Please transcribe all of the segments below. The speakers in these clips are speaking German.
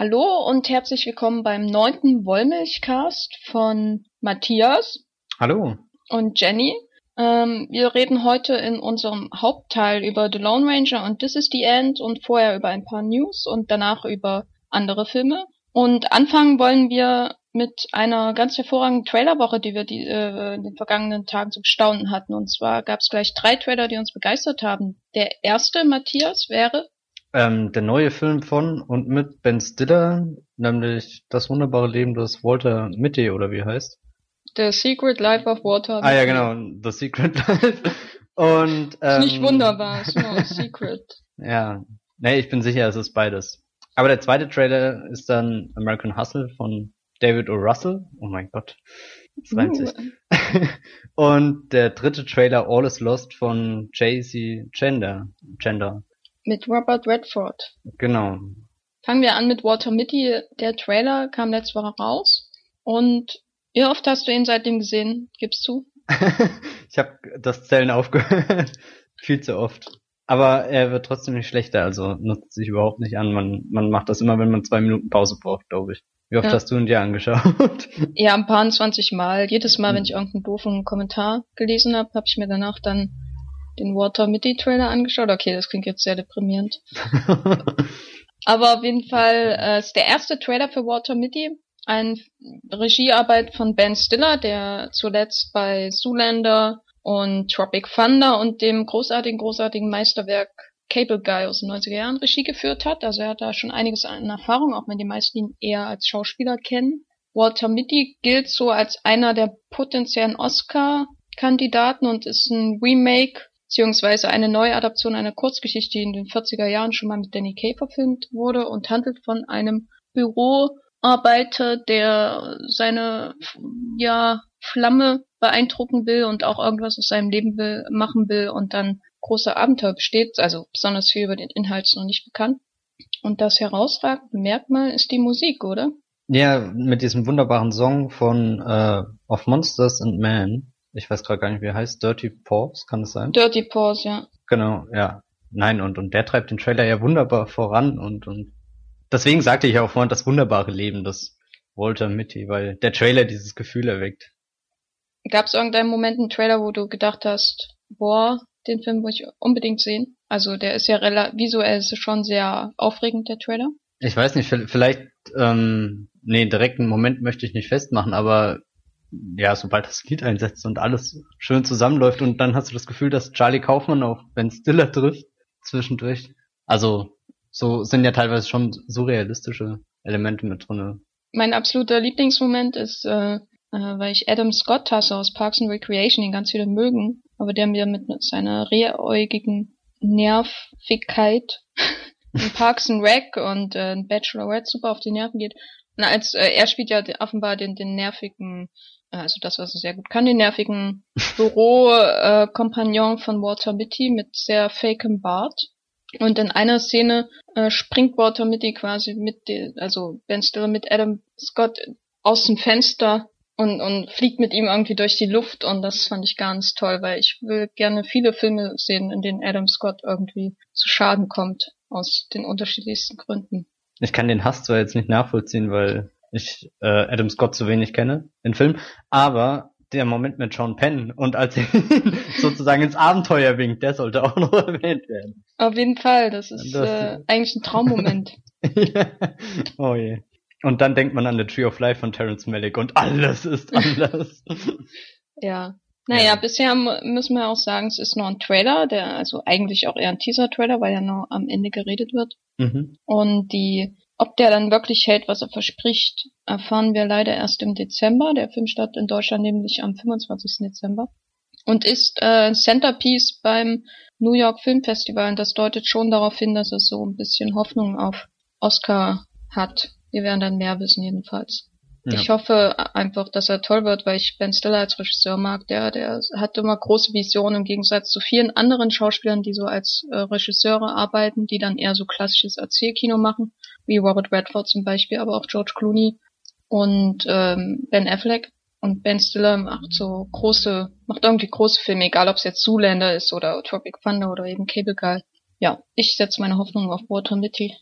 Hallo und herzlich willkommen beim neunten Wollmilchcast von Matthias. Hallo. Und Jenny. Ähm, wir reden heute in unserem Hauptteil über The Lone Ranger und This is the End und vorher über ein paar News und danach über andere Filme. Und anfangen wollen wir mit einer ganz hervorragenden Trailerwoche, die wir die, äh, in den vergangenen Tagen zu bestaunen hatten. Und zwar gab es gleich drei Trailer, die uns begeistert haben. Der erste, Matthias, wäre ähm, der neue Film von und mit Ben Stiller, nämlich Das wunderbare Leben des Walter Mitty oder wie heißt? The Secret Life of Walter. Ah ja, genau, The Secret Life. Und ähm, ist nicht ähm, wunderbar, ist nur Secret. Ja, nee, ich bin sicher, es ist beides. Aber der zweite Trailer ist dann American Hustle von David O. Russell. Oh mein Gott, das reimt uh. sich. Und der dritte Trailer All is Lost von J.C. Gender. Gender. Mit Robert Redford. Genau. Fangen wir an mit Walter Mitty. Der Trailer kam letzte Woche raus. Und wie oft hast du ihn seitdem gesehen? Gibst du? ich habe das Zählen aufgehört. Viel zu oft. Aber er wird trotzdem nicht schlechter, also nutzt sich überhaupt nicht an. Man, man macht das immer, wenn man zwei Minuten Pause braucht, glaube ich. Wie oft ja. hast du ihn dir angeschaut? Ja, ein paar 20 Mal. Jedes Mal, wenn ich irgendeinen doofen Kommentar gelesen habe, habe ich mir danach dann den Water Mitty Trailer angeschaut. Okay, das klingt jetzt sehr deprimierend. Aber auf jeden Fall äh, ist der erste Trailer für Water Mitty ein Regiearbeit von Ben Stiller, der zuletzt bei Zoolander und Tropic Thunder und dem großartigen, großartigen Meisterwerk Cable Guy aus den 90er Jahren Regie geführt hat. Also er hat da schon einiges an Erfahrung, auch wenn die meisten ihn eher als Schauspieler kennen. Walter Mitty gilt so als einer der potenziellen Oscar-Kandidaten und ist ein Remake beziehungsweise eine Neuadaption einer Kurzgeschichte, die in den 40er Jahren schon mal mit Danny Kaye verfilmt wurde und handelt von einem Büroarbeiter, der seine ja Flamme beeindrucken will und auch irgendwas aus seinem Leben will, machen will und dann große Abenteuer besteht, also besonders viel über den Inhalt ist noch nicht bekannt. Und das herausragende Merkmal ist die Musik, oder? Ja, mit diesem wunderbaren Song von äh, Of Monsters and Men ich weiß gerade gar nicht, wie er heißt, Dirty Paws, kann das sein? Dirty Paws, ja. Genau, ja. Nein, und, und der treibt den Trailer ja wunderbar voran und, und deswegen sagte ich auch vorhin das wunderbare Leben des Walter Mitty, weil der Trailer dieses Gefühl erweckt. Gab es irgendeinen Moment im Trailer, wo du gedacht hast, boah, den Film muss ich unbedingt sehen? Also der ist ja relativ, visuell schon sehr aufregend, der Trailer. Ich weiß nicht, vielleicht, ähm, nee, direkten Moment möchte ich nicht festmachen, aber ja, sobald das Lied einsetzt und alles schön zusammenläuft und dann hast du das Gefühl, dass Charlie Kaufmann auf Ben Stiller trifft zwischendurch. Also so sind ja teilweise schon surrealistische Elemente mit drinne. Mein absoluter Lieblingsmoment ist, äh, äh, weil ich Adam Scott hasse aus Parks and Recreation, den ganz viele mögen, aber der mir mit seiner rehäugigen Nervigkeit in Parks and Rec und äh, Bachelorette super auf die Nerven geht. Und als äh, er spielt ja offenbar den, den nervigen also das, was er sehr gut kann, den nervigen Büro-Kompagnon äh, von Walter Mitty mit sehr fakem Bart. Und in einer Szene äh, springt Walter Mitty quasi mit, den, also Ben Stiller mit Adam Scott aus dem Fenster und, und fliegt mit ihm irgendwie durch die Luft und das fand ich ganz toll, weil ich will gerne viele Filme sehen, in denen Adam Scott irgendwie zu Schaden kommt, aus den unterschiedlichsten Gründen. Ich kann den Hass zwar jetzt nicht nachvollziehen, weil ich äh, Adam Scott zu wenig kenne, in Film, aber der Moment mit Sean Penn und als er sozusagen ins Abenteuer winkt, der sollte auch noch erwähnt werden. Auf jeden Fall, das ist das, äh, eigentlich ein Traummoment. ja. Oh je. Und dann denkt man an The Tree of Life von Terence Malick und alles ist anders. ja. Naja, ja. bisher müssen wir auch sagen, es ist nur ein Trailer, der also eigentlich auch eher ein Teaser-Trailer, weil ja nur am Ende geredet wird. Mhm. Und die ob der dann wirklich hält, was er verspricht, erfahren wir leider erst im Dezember. Der Film startet in Deutschland nämlich am 25. Dezember und ist äh, Centerpiece beim New York Film Festival. Und das deutet schon darauf hin, dass es so ein bisschen Hoffnung auf Oscar hat. Wir werden dann mehr wissen jedenfalls. Ja. Ich hoffe einfach, dass er toll wird, weil ich Ben Stiller als Regisseur mag. Der, der hat immer große Visionen im Gegensatz zu vielen anderen Schauspielern, die so als äh, Regisseure arbeiten, die dann eher so klassisches Erzählkino machen wie Robert Redford zum Beispiel, aber auch George Clooney und ähm, Ben Affleck. Und Ben Stiller macht so große, macht irgendwie große Filme, egal ob es jetzt Zoolander ist oder Tropic Thunder oder eben Cable Guy. Ja, ich setze meine Hoffnung auf Walter Mitty.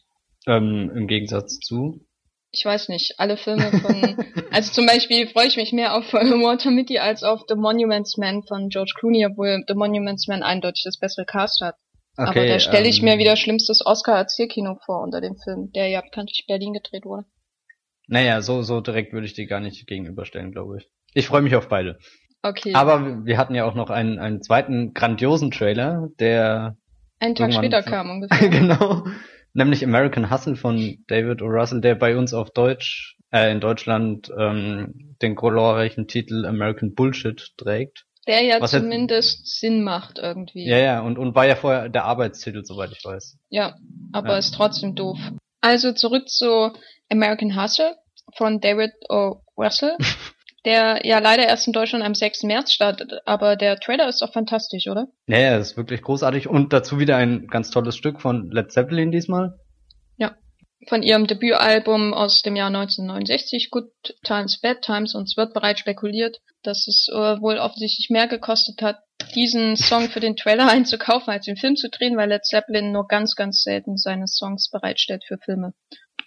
Ähm, Im Gegensatz zu. Ich weiß nicht, alle Filme von, also zum Beispiel freue ich mich mehr auf Walter Mitty als auf The Monuments Man von George Clooney, obwohl The Monuments Man eindeutig das bessere Cast hat. Okay, Aber da stelle ich ähm, mir wieder schlimmstes Oscar-Erzählkino vor unter dem Film, der ja bekanntlich Berlin gedreht wurde. Naja, so, so direkt würde ich die gar nicht gegenüberstellen, glaube ich. Ich freue mich auf beide. Okay. Aber wir hatten ja auch noch einen, einen zweiten grandiosen Trailer, der. Einen Tag später kam ungefähr. genau. Nämlich American Hustle von David O. Russell, der bei uns auf Deutsch, äh, in Deutschland ähm, den glorreichen Titel American Bullshit trägt. Der ja Was zumindest jetzt, Sinn macht irgendwie. Ja, ja, und, und war ja vorher der Arbeitstitel, soweit ich weiß. Ja, aber ja. ist trotzdem doof. Also zurück zu American Hustle von David O. Russell. der ja leider erst in Deutschland am 6. März startet, aber der Trailer ist doch fantastisch, oder? Ja, ja, ist wirklich großartig und dazu wieder ein ganz tolles Stück von Led Zeppelin diesmal. Ja, von ihrem Debütalbum aus dem Jahr 1969, Good Times, Bad Times, und es wird bereits spekuliert, dass es äh, wohl offensichtlich mehr gekostet hat, diesen Song für den Trailer einzukaufen, als den Film zu drehen, weil Led Zeppelin nur ganz, ganz selten seine Songs bereitstellt für Filme.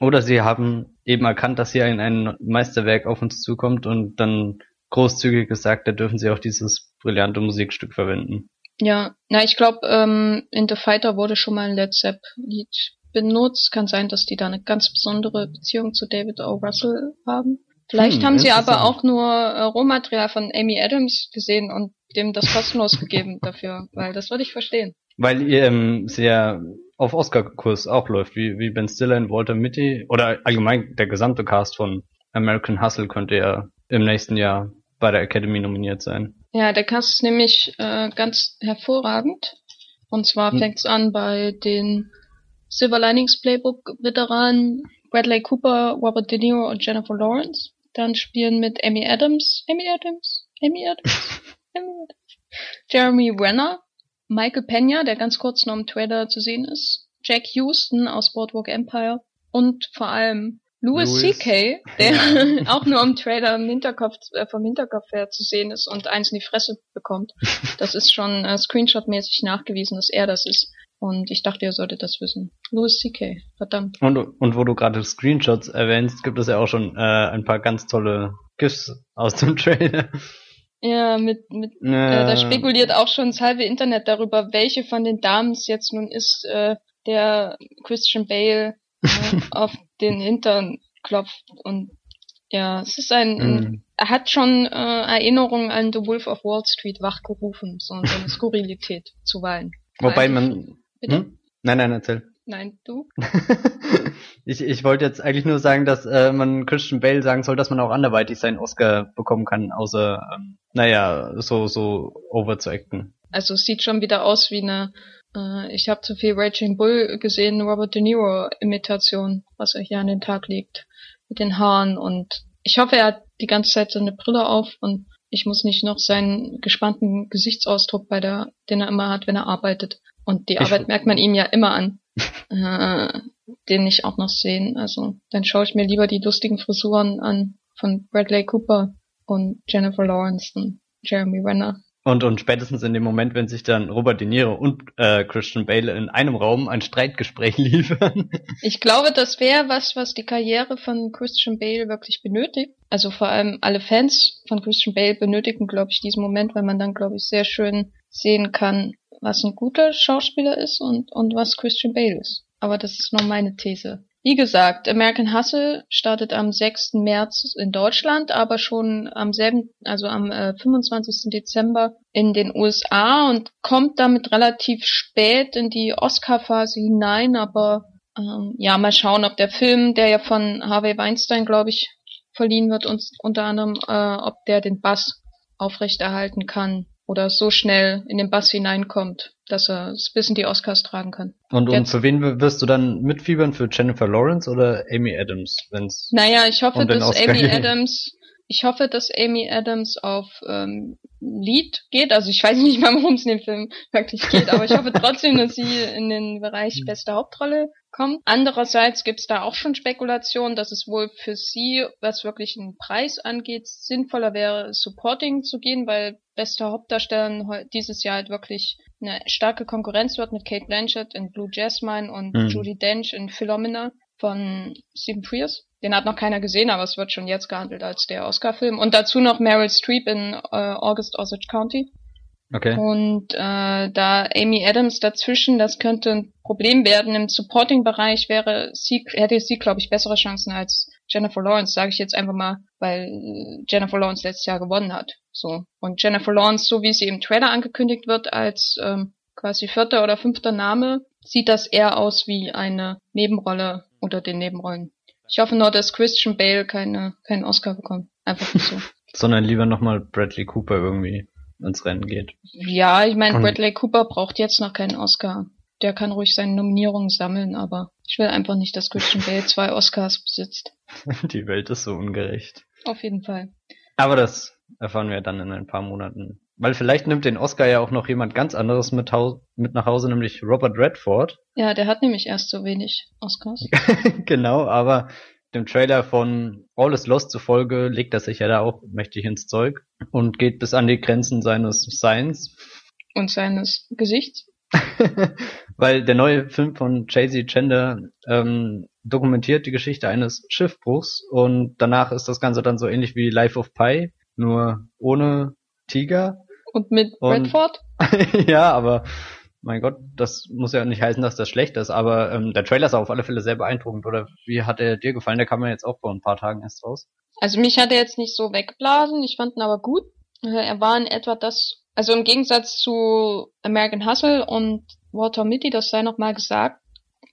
Oder sie haben eben erkannt, dass hier ein, ein Meisterwerk auf uns zukommt und dann großzügig gesagt, da dürfen sie auch dieses brillante Musikstück verwenden. Ja, na, ich glaube, ähm, in The Fighter wurde schon mal ein Led Zepp-Lied benutzt. Kann sein, dass die da eine ganz besondere Beziehung zu David O. Russell haben. Vielleicht hm, haben sie aber auch nur äh, Rohmaterial von Amy Adams gesehen und dem das kostenlos gegeben dafür, weil das würde ich verstehen. Weil ähm, sie ja auf Oscar-Kurs auch läuft, wie, wie Ben Stiller und Walter Mitty oder allgemein der gesamte Cast von American Hustle könnte ja im nächsten Jahr bei der Academy nominiert sein. Ja, der Cast ist nämlich äh, ganz hervorragend. Und zwar hm. fängt's an bei den Silver Linings Playbook Veteranen Bradley Cooper, Robert De Niro und Jennifer Lawrence. Dann spielen mit Amy Adams, Amy Adams, Amy Adams, Amy Adams, Jeremy Renner, Michael Pena, der ganz kurz noch im Trailer zu sehen ist, Jack Houston aus Boardwalk Empire und vor allem Louis, C.K., der auch nur im Trailer im Hinterkopf, äh, vom Hinterkopf her zu sehen ist und eins in die Fresse bekommt. Das ist schon äh, Screenshot-mäßig nachgewiesen, dass er das ist. Und ich dachte, ihr solltet das wissen. Louis C.K., verdammt. Und, und wo du gerade Screenshots erwähnst, gibt es ja auch schon äh, ein paar ganz tolle GIFs aus dem Trailer. Ja, mit, mit ja. Äh, da spekuliert auch schon das halbe Internet darüber, welche von den Damen es jetzt nun ist, äh, der Christian Bale äh, auf den Hintern klopft. Und ja, es ist ein, ein mm. er hat schon äh, Erinnerungen an The Wolf of Wall Street wachgerufen, so, so eine Skurrilität zuweilen. Wobei man. Hm? Nein, nein, erzähl. Nein, du? ich, ich wollte jetzt eigentlich nur sagen, dass äh, man Christian Bale sagen soll, dass man auch anderweitig seinen Oscar bekommen kann, außer, ähm, naja, so, so over zu acten. Also es sieht schon wieder aus wie eine, äh, ich habe zu viel Raging Bull gesehen, Robert De Niro Imitation, was er hier an den Tag legt. Mit den Haaren und ich hoffe, er hat die ganze Zeit seine Brille auf und ich muss nicht noch seinen gespannten Gesichtsausdruck bei der, den er immer hat, wenn er arbeitet. Und die Arbeit merkt man ihm ja immer an. äh, den nicht auch noch sehen. Also dann schaue ich mir lieber die lustigen Frisuren an von Bradley Cooper und Jennifer Lawrence und Jeremy Renner. Und, und spätestens in dem Moment, wenn sich dann Robert De Niro und äh, Christian Bale in einem Raum ein Streitgespräch liefern. Ich glaube, das wäre was, was die Karriere von Christian Bale wirklich benötigt. Also vor allem alle Fans von Christian Bale benötigen, glaube ich, diesen Moment, weil man dann, glaube ich, sehr schön sehen kann, was ein guter Schauspieler ist und, und was Christian Bale ist. Aber das ist nur meine These. Wie gesagt, American Hustle startet am 6. März in Deutschland, aber schon am selben, also am äh, 25. Dezember in den USA und kommt damit relativ spät in die Oscar-Phase hinein, aber ähm, ja, mal schauen, ob der Film, der ja von Harvey Weinstein, glaube ich, verliehen wird, uns unter anderem, äh, ob der den Bass aufrechterhalten kann oder so schnell in den Bass hineinkommt, dass er es bis in die Oscars tragen kann. Und, und für wen wirst du dann mitfiebern? Für Jennifer Lawrence oder Amy Adams? Wenn's naja, ich hoffe, um dass Amy geht. Adams, ich hoffe, dass Amy Adams auf ähm, Lied geht. Also ich weiß nicht mal, worum es in dem Film wirklich geht, aber ich hoffe trotzdem, dass sie in den Bereich hm. beste Hauptrolle kommt. Andererseits gibt es da auch schon Spekulationen, dass es wohl für sie, was wirklich einen Preis angeht, sinnvoller wäre, Supporting zu gehen, weil beste Hauptdarsteller dieses Jahr halt wirklich eine starke Konkurrenz wird mit Kate Blanchett in Blue Jasmine und mhm. Judy Dench in Philomena. von Stephen Frears. Den hat noch keiner gesehen, aber es wird schon jetzt gehandelt als der Oscar-Film. Und dazu noch Meryl Streep in äh, August Osage County. Okay. Und äh, da Amy Adams dazwischen, das könnte ein Problem werden. Im Supporting-Bereich wäre sie, hätte sie, glaube ich, bessere Chancen als Jennifer Lawrence, sage ich jetzt einfach mal, weil Jennifer Lawrence letztes Jahr gewonnen hat. So. Und Jennifer Lawrence, so wie sie im Trailer angekündigt wird, als ähm, quasi vierter oder fünfter Name, sieht das eher aus wie eine Nebenrolle unter den Nebenrollen. Ich hoffe nur, dass Christian Bale keine, keinen Oscar bekommt. Einfach so. Sondern lieber nochmal Bradley Cooper irgendwie ins Rennen geht. Ja, ich meine, Bradley Cooper braucht jetzt noch keinen Oscar. Der kann ruhig seine Nominierungen sammeln, aber ich will einfach nicht, dass Christian Bale zwei Oscars besitzt. Die Welt ist so ungerecht. Auf jeden Fall. Aber das erfahren wir dann in ein paar Monaten. Weil vielleicht nimmt den Oscar ja auch noch jemand ganz anderes mit, mit nach Hause, nämlich Robert Redford. Ja, der hat nämlich erst so wenig Oscars. genau, aber dem Trailer von All is Lost zufolge legt er sich ja da auch mächtig ins Zeug und geht bis an die Grenzen seines Seins. Und seines Gesichts. Weil der neue Film von Jay-Z Chender ähm, dokumentiert die Geschichte eines Schiffbruchs und danach ist das Ganze dann so ähnlich wie Life of Pi, nur ohne Tiger. Und mit Redford? ja, aber mein Gott, das muss ja nicht heißen, dass das schlecht ist, aber ähm, der Trailer ist auf alle Fälle sehr beeindruckend. Oder wie hat er dir gefallen? Der kam ja jetzt auch vor ein paar Tagen erst raus. Also mich hat er jetzt nicht so weggeblasen, ich fand ihn aber gut. Äh, er war in etwa das, also im Gegensatz zu American Hustle und Walter Mitty, das sei nochmal gesagt,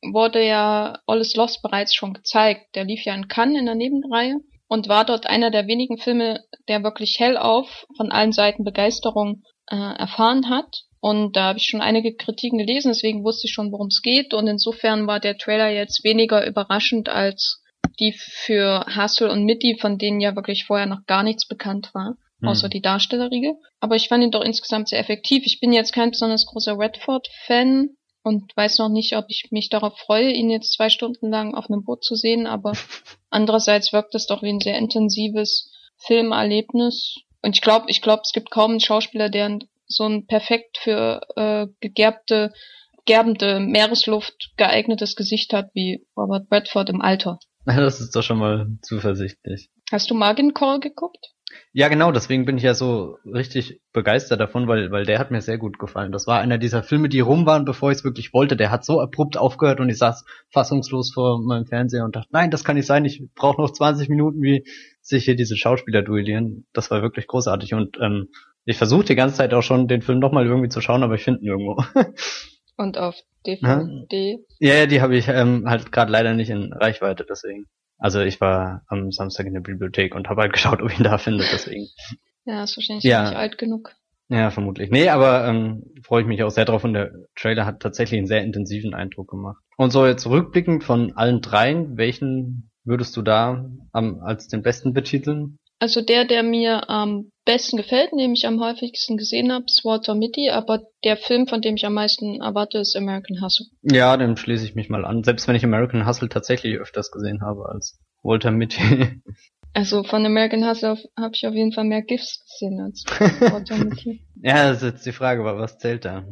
wurde ja Alles Lost bereits schon gezeigt. Der lief ja in Cannes in der Nebenreihe und war dort einer der wenigen Filme, der wirklich hellauf von allen Seiten Begeisterung äh, erfahren hat. Und da habe ich schon einige Kritiken gelesen, deswegen wusste ich schon, worum es geht. Und insofern war der Trailer jetzt weniger überraschend als die für Hustle und Mitty, von denen ja wirklich vorher noch gar nichts bekannt war. Außer die Darstellerriege. Aber ich fand ihn doch insgesamt sehr effektiv. Ich bin jetzt kein besonders großer Redford-Fan und weiß noch nicht, ob ich mich darauf freue, ihn jetzt zwei Stunden lang auf einem Boot zu sehen, aber andererseits wirkt es doch wie ein sehr intensives Filmerlebnis. Und ich glaube, ich glaube, es gibt kaum einen Schauspieler, der so ein perfekt für äh, gegerbte, gerbende Meeresluft geeignetes Gesicht hat wie Robert Bradford im Alter. Das ist doch schon mal zuversichtlich. Hast du Margin Call geguckt? Ja, genau, deswegen bin ich ja so richtig begeistert davon, weil, weil der hat mir sehr gut gefallen. Das war einer dieser Filme, die rum waren, bevor ich es wirklich wollte. Der hat so abrupt aufgehört und ich saß fassungslos vor meinem Fernseher und dachte, nein, das kann nicht sein, ich brauche noch 20 Minuten, wie sich hier diese Schauspieler duellieren. Das war wirklich großartig und ähm, ich versuche die ganze Zeit auch schon, den Film nochmal irgendwie zu schauen, aber ich finde ihn irgendwo. Und auf DVD? Ja, ja die habe ich ähm, halt gerade leider nicht in Reichweite, deswegen. Also ich war am Samstag in der Bibliothek und habe halt geschaut, ob ich ihn da finde, deswegen. Ja, ist wahrscheinlich ja. nicht alt genug. Ja, vermutlich. Nee, aber ähm, freue ich mich auch sehr drauf und der Trailer hat tatsächlich einen sehr intensiven Eindruck gemacht. Und so jetzt rückblickend von allen dreien, welchen würdest du da am, als den besten betiteln? Also der, der mir am besten gefällt, den ich am häufigsten gesehen habe, ist Walter Mitty, aber der Film, von dem ich am meisten erwarte, ist American Hustle. Ja, dem schließe ich mich mal an, selbst wenn ich American Hustle tatsächlich öfters gesehen habe als Walter Mitty. Also von American Hustle habe ich auf jeden Fall mehr GIFs gesehen als Walter Mitty. ja, das ist jetzt die Frage, was zählt da?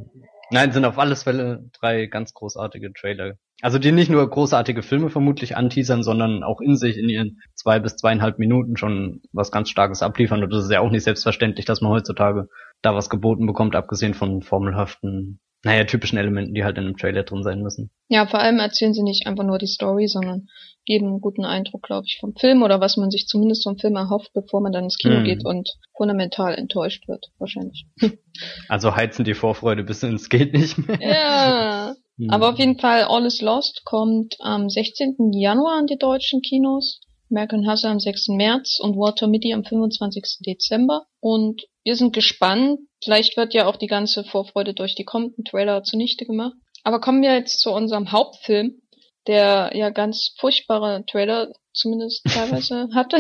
Nein, sind auf alles Fälle drei ganz großartige Trailer also die nicht nur großartige Filme vermutlich anteasern, sondern auch in sich in ihren zwei bis zweieinhalb Minuten schon was ganz Starkes abliefern. Und das ist ja auch nicht selbstverständlich, dass man heutzutage da was geboten bekommt, abgesehen von formelhaften, naja, typischen Elementen, die halt in einem Trailer drin sein müssen. Ja, vor allem erzählen sie nicht einfach nur die Story, sondern geben einen guten Eindruck, glaube ich, vom Film oder was man sich zumindest vom Film erhofft, bevor man dann ins Kino hm. geht und fundamental enttäuscht wird, wahrscheinlich. Also heizen die Vorfreude bis ins geht nicht mehr. Ja. Mhm. Aber auf jeden Fall All is Lost kommt am 16. Januar an die deutschen Kinos, American Hustle am 6. März und Walter Mitty am 25. Dezember. Und wir sind gespannt. Vielleicht wird ja auch die ganze Vorfreude durch die kommenden Trailer zunichte gemacht. Aber kommen wir jetzt zu unserem Hauptfilm, der ja ganz furchtbare Trailer zumindest teilweise hatte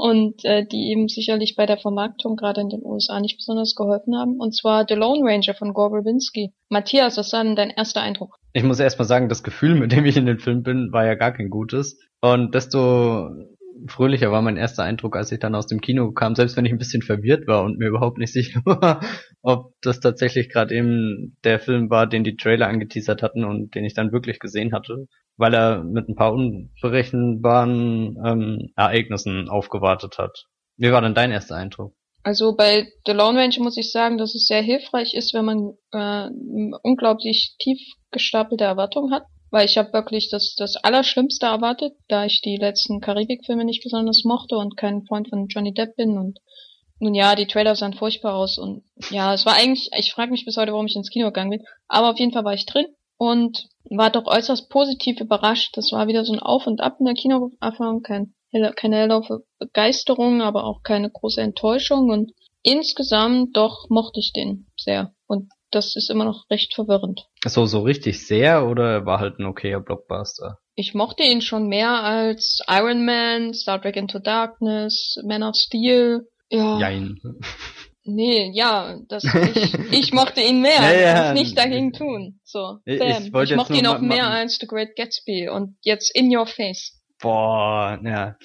und äh, die eben sicherlich bei der Vermarktung gerade in den USA nicht besonders geholfen haben. Und zwar The Lone Ranger von Gore Verbinski. Matthias, was war denn dein erster Eindruck? Ich muss erst mal sagen, das Gefühl, mit dem ich in den Film bin, war ja gar kein gutes. Und desto fröhlicher war mein erster Eindruck, als ich dann aus dem Kino kam, selbst wenn ich ein bisschen verwirrt war und mir überhaupt nicht sicher war, ob das tatsächlich gerade eben der Film war, den die Trailer angeteasert hatten und den ich dann wirklich gesehen hatte weil er mit ein paar unberechenbaren ähm, Ereignissen aufgewartet hat. Wie war denn dein erster Eindruck? Also bei The Lone Ranger muss ich sagen, dass es sehr hilfreich ist, wenn man äh, unglaublich tief gestapelte Erwartungen hat. Weil ich habe wirklich das, das Allerschlimmste erwartet, da ich die letzten Karibik-Filme nicht besonders mochte und kein Freund von Johnny Depp bin. Und nun ja, die Trailer sahen furchtbar aus. Und ja, es war eigentlich, ich frage mich bis heute, warum ich ins Kino gegangen bin. Aber auf jeden Fall war ich drin und war doch äußerst positiv überrascht. Das war wieder so ein Auf und Ab in der Kinoerfahrung, kein keine helle Begeisterung, aber auch keine große Enttäuschung und insgesamt doch mochte ich den sehr und das ist immer noch recht verwirrend. So, so richtig sehr oder war halt ein okayer Blockbuster? Ich mochte ihn schon mehr als Iron Man, Star Trek Into Darkness, Man of Steel. Ja. Jein. Nee, ja, das, ich, ich mochte ihn mehr. ja, ja. Ich nicht dagegen tun. So, ich, ich, ich mochte ihn auch mehr als The Great Gatsby und jetzt In Your Face. Boah, ja.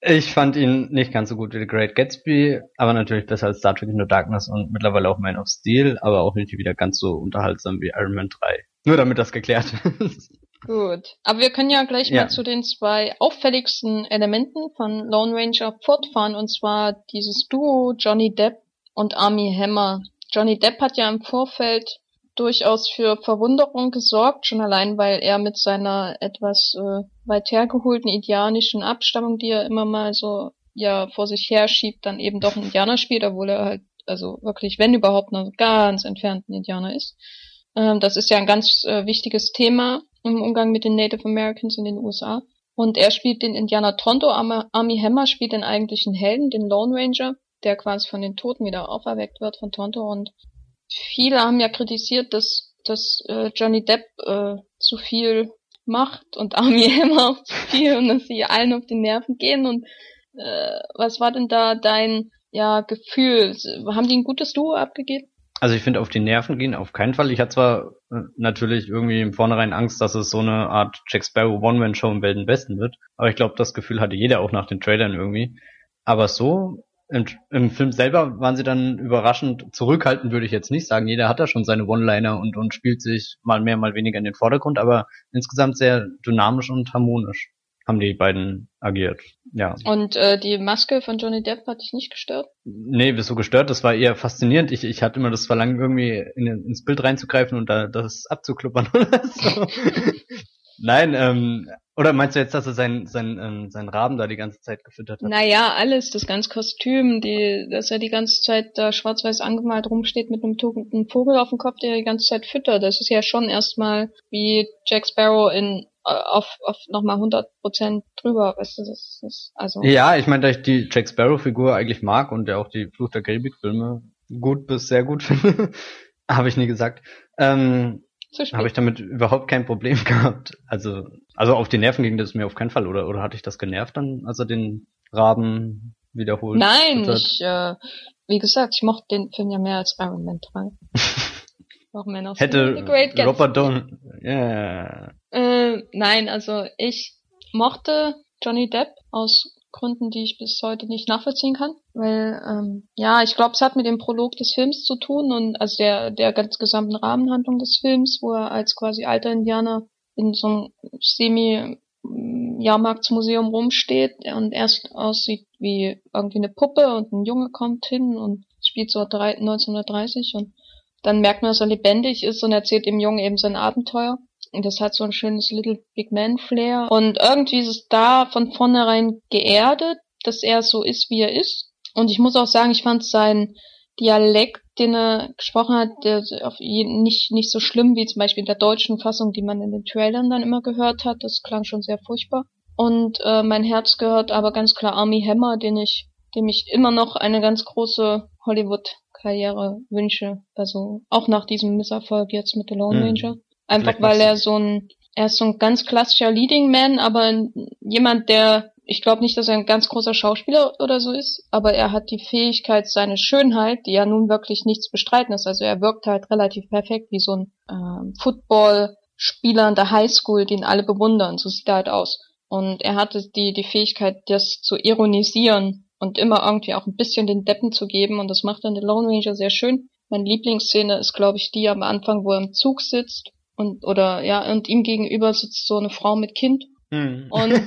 Ich fand ihn nicht ganz so gut wie The Great Gatsby, aber natürlich besser als Star Trek Into Darkness und mittlerweile auch Man of Steel, aber auch nicht wieder ganz so unterhaltsam wie Iron Man 3. Nur damit das geklärt ist. Gut. Aber wir können ja gleich ja. mal zu den zwei auffälligsten Elementen von Lone Ranger fortfahren, und zwar dieses Duo Johnny Depp und Army Hammer. Johnny Depp hat ja im Vorfeld durchaus für Verwunderung gesorgt, schon allein, weil er mit seiner etwas äh, weit hergeholten indianischen Abstammung, die er immer mal so ja vor sich her schiebt, dann eben doch ein Indianer spielt, obwohl er halt also wirklich, wenn überhaupt, noch ganz entfernten Indianer ist. Ähm, das ist ja ein ganz äh, wichtiges Thema im Umgang mit den Native Americans in den USA. Und er spielt den Indianer Tonto, Army Hammer spielt den eigentlichen Helden, den Lone Ranger, der quasi von den Toten wieder auferweckt wird von Tonto und viele haben ja kritisiert, dass, dass äh, Johnny Depp äh, zu viel macht und Army Hammer auch zu viel und dass sie allen auf die Nerven gehen. Und äh, was war denn da dein ja, Gefühl? Haben die ein gutes Duo abgegeben? Also ich finde auf die Nerven gehen auf keinen Fall. Ich hatte zwar äh, natürlich irgendwie im Vornherein Angst, dass es so eine Art Jack Sparrow One-Man-Show im Welten Besten wird, aber ich glaube, das Gefühl hatte jeder auch nach den Trailern irgendwie. Aber so im, Im Film selber waren sie dann überraschend zurückhaltend, würde ich jetzt nicht sagen. Jeder hat da schon seine One-Liner und, und spielt sich mal mehr, mal weniger in den Vordergrund, aber insgesamt sehr dynamisch und harmonisch haben die beiden agiert. Ja. Und äh, die Maske von Johnny Depp hat dich nicht gestört? Nee, bist so gestört. Das war eher faszinierend. Ich, ich hatte immer das Verlangen, irgendwie in, ins Bild reinzugreifen und da das abzukluppern oder so. Nein, ähm, oder meinst du jetzt, dass er seinen sein, ähm, sein Raben da die ganze Zeit gefüttert hat? Naja, alles, das ganze Kostüm, die, dass er die ganze Zeit da schwarz-weiß angemalt rumsteht mit einem, einem Vogel auf dem Kopf, der die ganze Zeit füttert. Das ist ja schon erstmal wie Jack Sparrow in äh, auf, auf nochmal 100 Prozent drüber, weißt du, das ist, also. Ja, ich meine, da ich die Jack Sparrow-Figur eigentlich mag und ja auch die Fluch der Karibik-Filme gut bis sehr gut finde, habe ich nie gesagt, ähm, habe ich damit überhaupt kein Problem gehabt. Also, also auf die Nerven ging das mir auf keinen Fall. Oder, oder hatte ich das genervt dann, als er den Raben wiederholt? Nein, ich, äh, wie gesagt, ich mochte den Film ja mehr als Iron Man 3. Auch Man of Hätte Robert Down, yeah. Äh, nein, also ich mochte Johnny Depp aus Gründen, die ich bis heute nicht nachvollziehen kann. Weil, ähm, ja, ich glaube, es hat mit dem Prolog des Films zu tun und also der, der ganz gesamten Rahmenhandlung des Films, wo er als quasi alter Indianer in so einem Semi-Jahrmarktsmuseum rumsteht und erst aussieht wie irgendwie eine Puppe und ein Junge kommt hin und spielt so 1930 und dann merkt man, dass er lebendig ist und erzählt dem Jungen eben sein Abenteuer. Und das hat so ein schönes Little Big Man Flair. Und irgendwie ist es da von vornherein geerdet, dass er so ist, wie er ist. Und ich muss auch sagen, ich fand sein Dialekt, den er gesprochen hat, der nicht, nicht so schlimm wie zum Beispiel in der deutschen Fassung, die man in den Trailern dann immer gehört hat. Das klang schon sehr furchtbar. Und äh, mein Herz gehört aber ganz klar Army Hammer, den ich, dem ich immer noch eine ganz große Hollywood-Karriere wünsche. Also auch nach diesem Misserfolg jetzt mit The Lone mhm. Ranger. Einfach weil er so ein, er ist so ein ganz klassischer Leading Man, aber jemand, der, ich glaube nicht, dass er ein ganz großer Schauspieler oder so ist, aber er hat die Fähigkeit, seine Schönheit, die ja nun wirklich nichts bestreiten ist. Also er wirkt halt relativ perfekt wie so ein ähm, Football-Spieler in der Highschool, den alle bewundern. So sieht er halt aus. Und er hatte die, die Fähigkeit, das zu ironisieren und immer irgendwie auch ein bisschen den Deppen zu geben. Und das macht dann der Lone Ranger sehr schön. Meine Lieblingsszene ist, glaube ich, die am Anfang, wo er im Zug sitzt und oder ja und ihm gegenüber sitzt so eine Frau mit Kind hm. und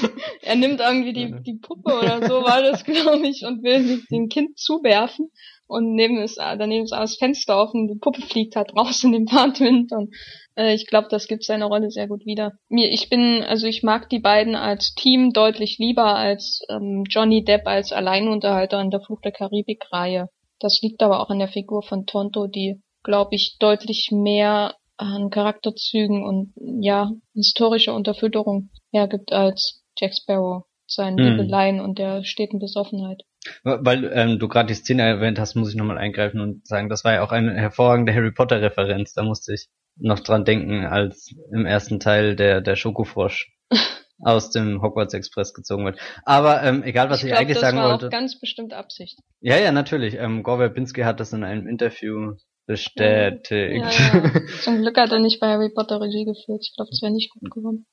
er nimmt irgendwie die die Puppe oder so war das glaube ich und will dem Kind zuwerfen. Und neben ist daneben ist das Fenster offen die Puppe fliegt halt raus in den Fahrtwind und äh, ich glaube das gibt seine Rolle sehr gut wieder. Mir ich bin also ich mag die beiden als Team deutlich lieber als ähm, Johnny Depp als Alleinunterhalter in der Flucht der Karibik Reihe das liegt aber auch an der Figur von Tonto die glaube ich deutlich mehr an Charakterzügen und ja, historische Unterfütterung hergibt als Jack Sparrow, seinen hm. Liebeleien und der steten Besoffenheit. Weil ähm, du gerade die Szene erwähnt hast, muss ich nochmal eingreifen und sagen, das war ja auch eine hervorragende Harry Potter-Referenz. Da musste ich noch dran denken, als im ersten Teil der, der Schokofrosch aus dem Hogwarts Express gezogen wird. Aber ähm, egal, was ich, ich glaub, eigentlich sagen wollte. Das war ganz bestimmt Absicht. Ja, ja, natürlich. Ähm, Gore Verbinski hat das in einem Interview Bestätigt. Ja, ja. Zum Glück hat er nicht bei Harry Potter Regie geführt. Ich glaube, es wäre nicht gut geworden.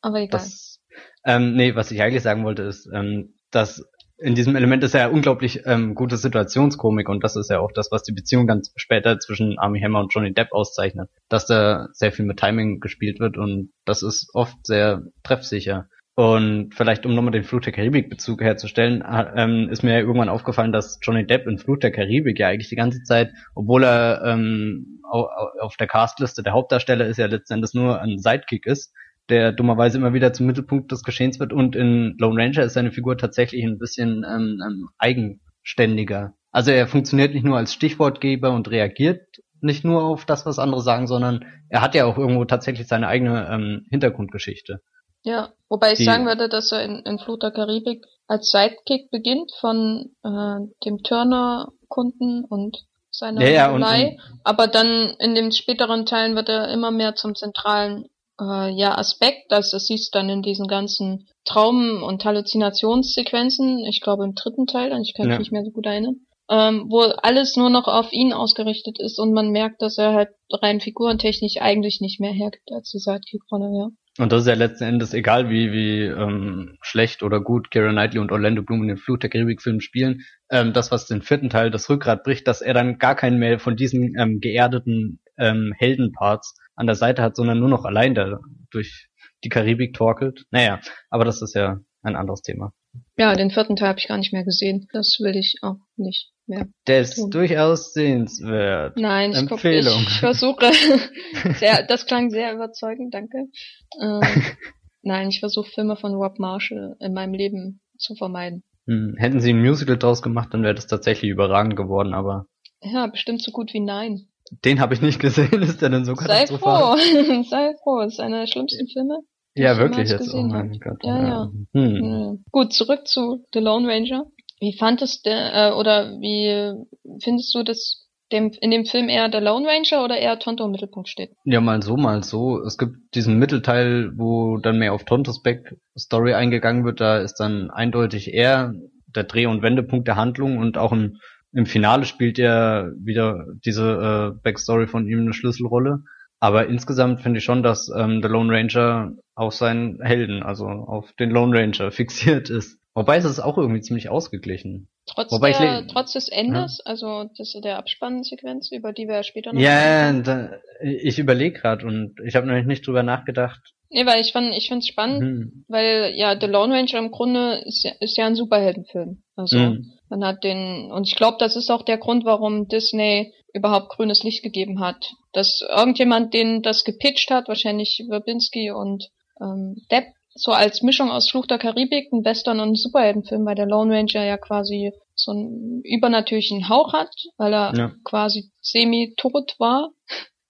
Aber egal. Das, ähm, nee, was ich eigentlich sagen wollte, ist, ähm, dass in diesem Element ist ja unglaublich ähm, gute Situationskomik und das ist ja auch das, was die Beziehung dann später zwischen Army Hammer und Johnny Depp auszeichnet. Dass da sehr viel mit Timing gespielt wird und das ist oft sehr treffsicher. Und vielleicht, um nochmal den Flut der Karibik-Bezug herzustellen, ähm, ist mir irgendwann aufgefallen, dass Johnny Depp in Flut der Karibik ja eigentlich die ganze Zeit, obwohl er ähm, auf der Castliste der Hauptdarsteller ist, ja letztendlich nur ein Sidekick ist, der dummerweise immer wieder zum Mittelpunkt des Geschehens wird. Und in Lone Ranger ist seine Figur tatsächlich ein bisschen ähm, ähm, eigenständiger. Also er funktioniert nicht nur als Stichwortgeber und reagiert nicht nur auf das, was andere sagen, sondern er hat ja auch irgendwo tatsächlich seine eigene ähm, Hintergrundgeschichte. Ja, wobei ich sagen würde, dass er in, in Flut der Karibik als Sidekick beginnt von äh, dem Turner-Kunden und seiner ja, ja, und, aber dann in den späteren Teilen wird er immer mehr zum zentralen äh, ja, Aspekt, das, das siehst dann in diesen ganzen Traum- und Halluzinationssequenzen, ich glaube im dritten Teil, ich kann mich ja. nicht mehr so gut erinnern, ähm, wo alles nur noch auf ihn ausgerichtet ist und man merkt, dass er halt rein figurentechnisch eigentlich nicht mehr hergibt als die Sidekick-Rolle, ja. Und das ist ja letzten Endes egal, wie, wie ähm, schlecht oder gut Keira Knightley und Orlando Bloom in den Flut der Karibik-Filmen spielen. Ähm, das, was den vierten Teil das Rückgrat bricht, dass er dann gar keinen mehr von diesen ähm, geerdeten ähm, Heldenparts an der Seite hat, sondern nur noch allein da durch die Karibik torkelt. Naja, aber das ist ja ein anderes Thema. Ja, den vierten Teil habe ich gar nicht mehr gesehen. Das will ich auch nicht mehr. Der ist tun. durchaus sehenswert. Nein, ich, Empfehlung. Guck, ich, ich versuche. sehr, das klang sehr überzeugend, danke. Ähm, nein, ich versuche Filme von Rob Marshall in meinem Leben zu vermeiden. Hm, hätten sie ein Musical draus gemacht, dann wäre das tatsächlich überragend geworden, aber. Ja, bestimmt so gut wie nein. Den habe ich nicht gesehen, ist der denn so Sei froh, sei froh, ist einer der schlimmsten Filme. Ja, wirklich jetzt. Oh mein Gott. Ja, ja. Hm. Hm. Gut, zurück zu The Lone Ranger. Wie fandest du, äh, oder wie findest du, dass dem, in dem Film eher der Lone Ranger oder eher Tonto im Mittelpunkt steht? Ja, mal so, mal so. Es gibt diesen Mittelteil, wo dann mehr auf Tontos Backstory eingegangen wird. Da ist dann eindeutig eher der Dreh- und Wendepunkt der Handlung und auch im, im Finale spielt er wieder diese äh, Backstory von ihm eine Schlüsselrolle. Aber insgesamt finde ich schon, dass ähm, der Lone Ranger auf seinen Helden, also auf den Lone Ranger fixiert ist. Wobei es ist auch irgendwie ziemlich ausgeglichen. Trotz, Wobei der, ich trotz des Endes, ja. also das, der Abspannsequenz, über die wir später noch Ja, da, ich überlege gerade und ich habe nämlich nicht drüber nachgedacht. Nee, weil ich fand ich find's spannend, mhm. weil ja The Lone Ranger im Grunde ist ja, ist ja ein Superheldenfilm. Also mhm. man hat den und ich glaube, das ist auch der Grund, warum Disney überhaupt grünes Licht gegeben hat. Dass irgendjemand den das gepitcht hat, wahrscheinlich Verbinski und ähm, Depp, so als Mischung aus Fluch der Karibik, ein Western und ein Superheldenfilm, weil der Lone Ranger ja quasi so einen übernatürlichen Hauch hat, weil er ja. quasi semi-tot war.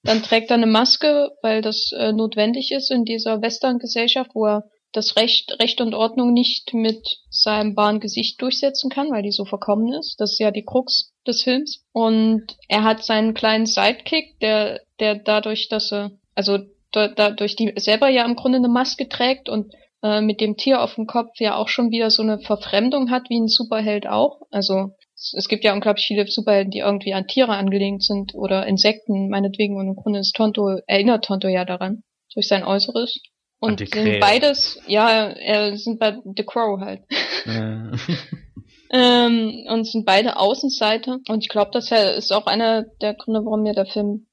Dann trägt er eine Maske, weil das äh, notwendig ist in dieser Western-Gesellschaft, wo er das Recht, Recht und Ordnung nicht mit seinem wahren Gesicht durchsetzen kann, weil die so verkommen ist. Das ist ja die Krux des Films. Und er hat seinen kleinen Sidekick, der, der dadurch, dass er, also dadurch die selber ja im Grunde eine Maske trägt und äh, mit dem Tier auf dem Kopf ja auch schon wieder so eine Verfremdung hat, wie ein Superheld auch. Also es gibt ja unglaublich viele Superhelden, die irgendwie an Tiere angelehnt sind oder Insekten, meinetwegen, und im Grunde ist Tonto, erinnert Tonto ja daran, durch sein Äußeres. Und sind beides, ja, er sind bei The Crow halt. Ja. ähm, und sind beide Außenseiter. Und ich glaube, das ist auch einer der Gründe, warum mir der Film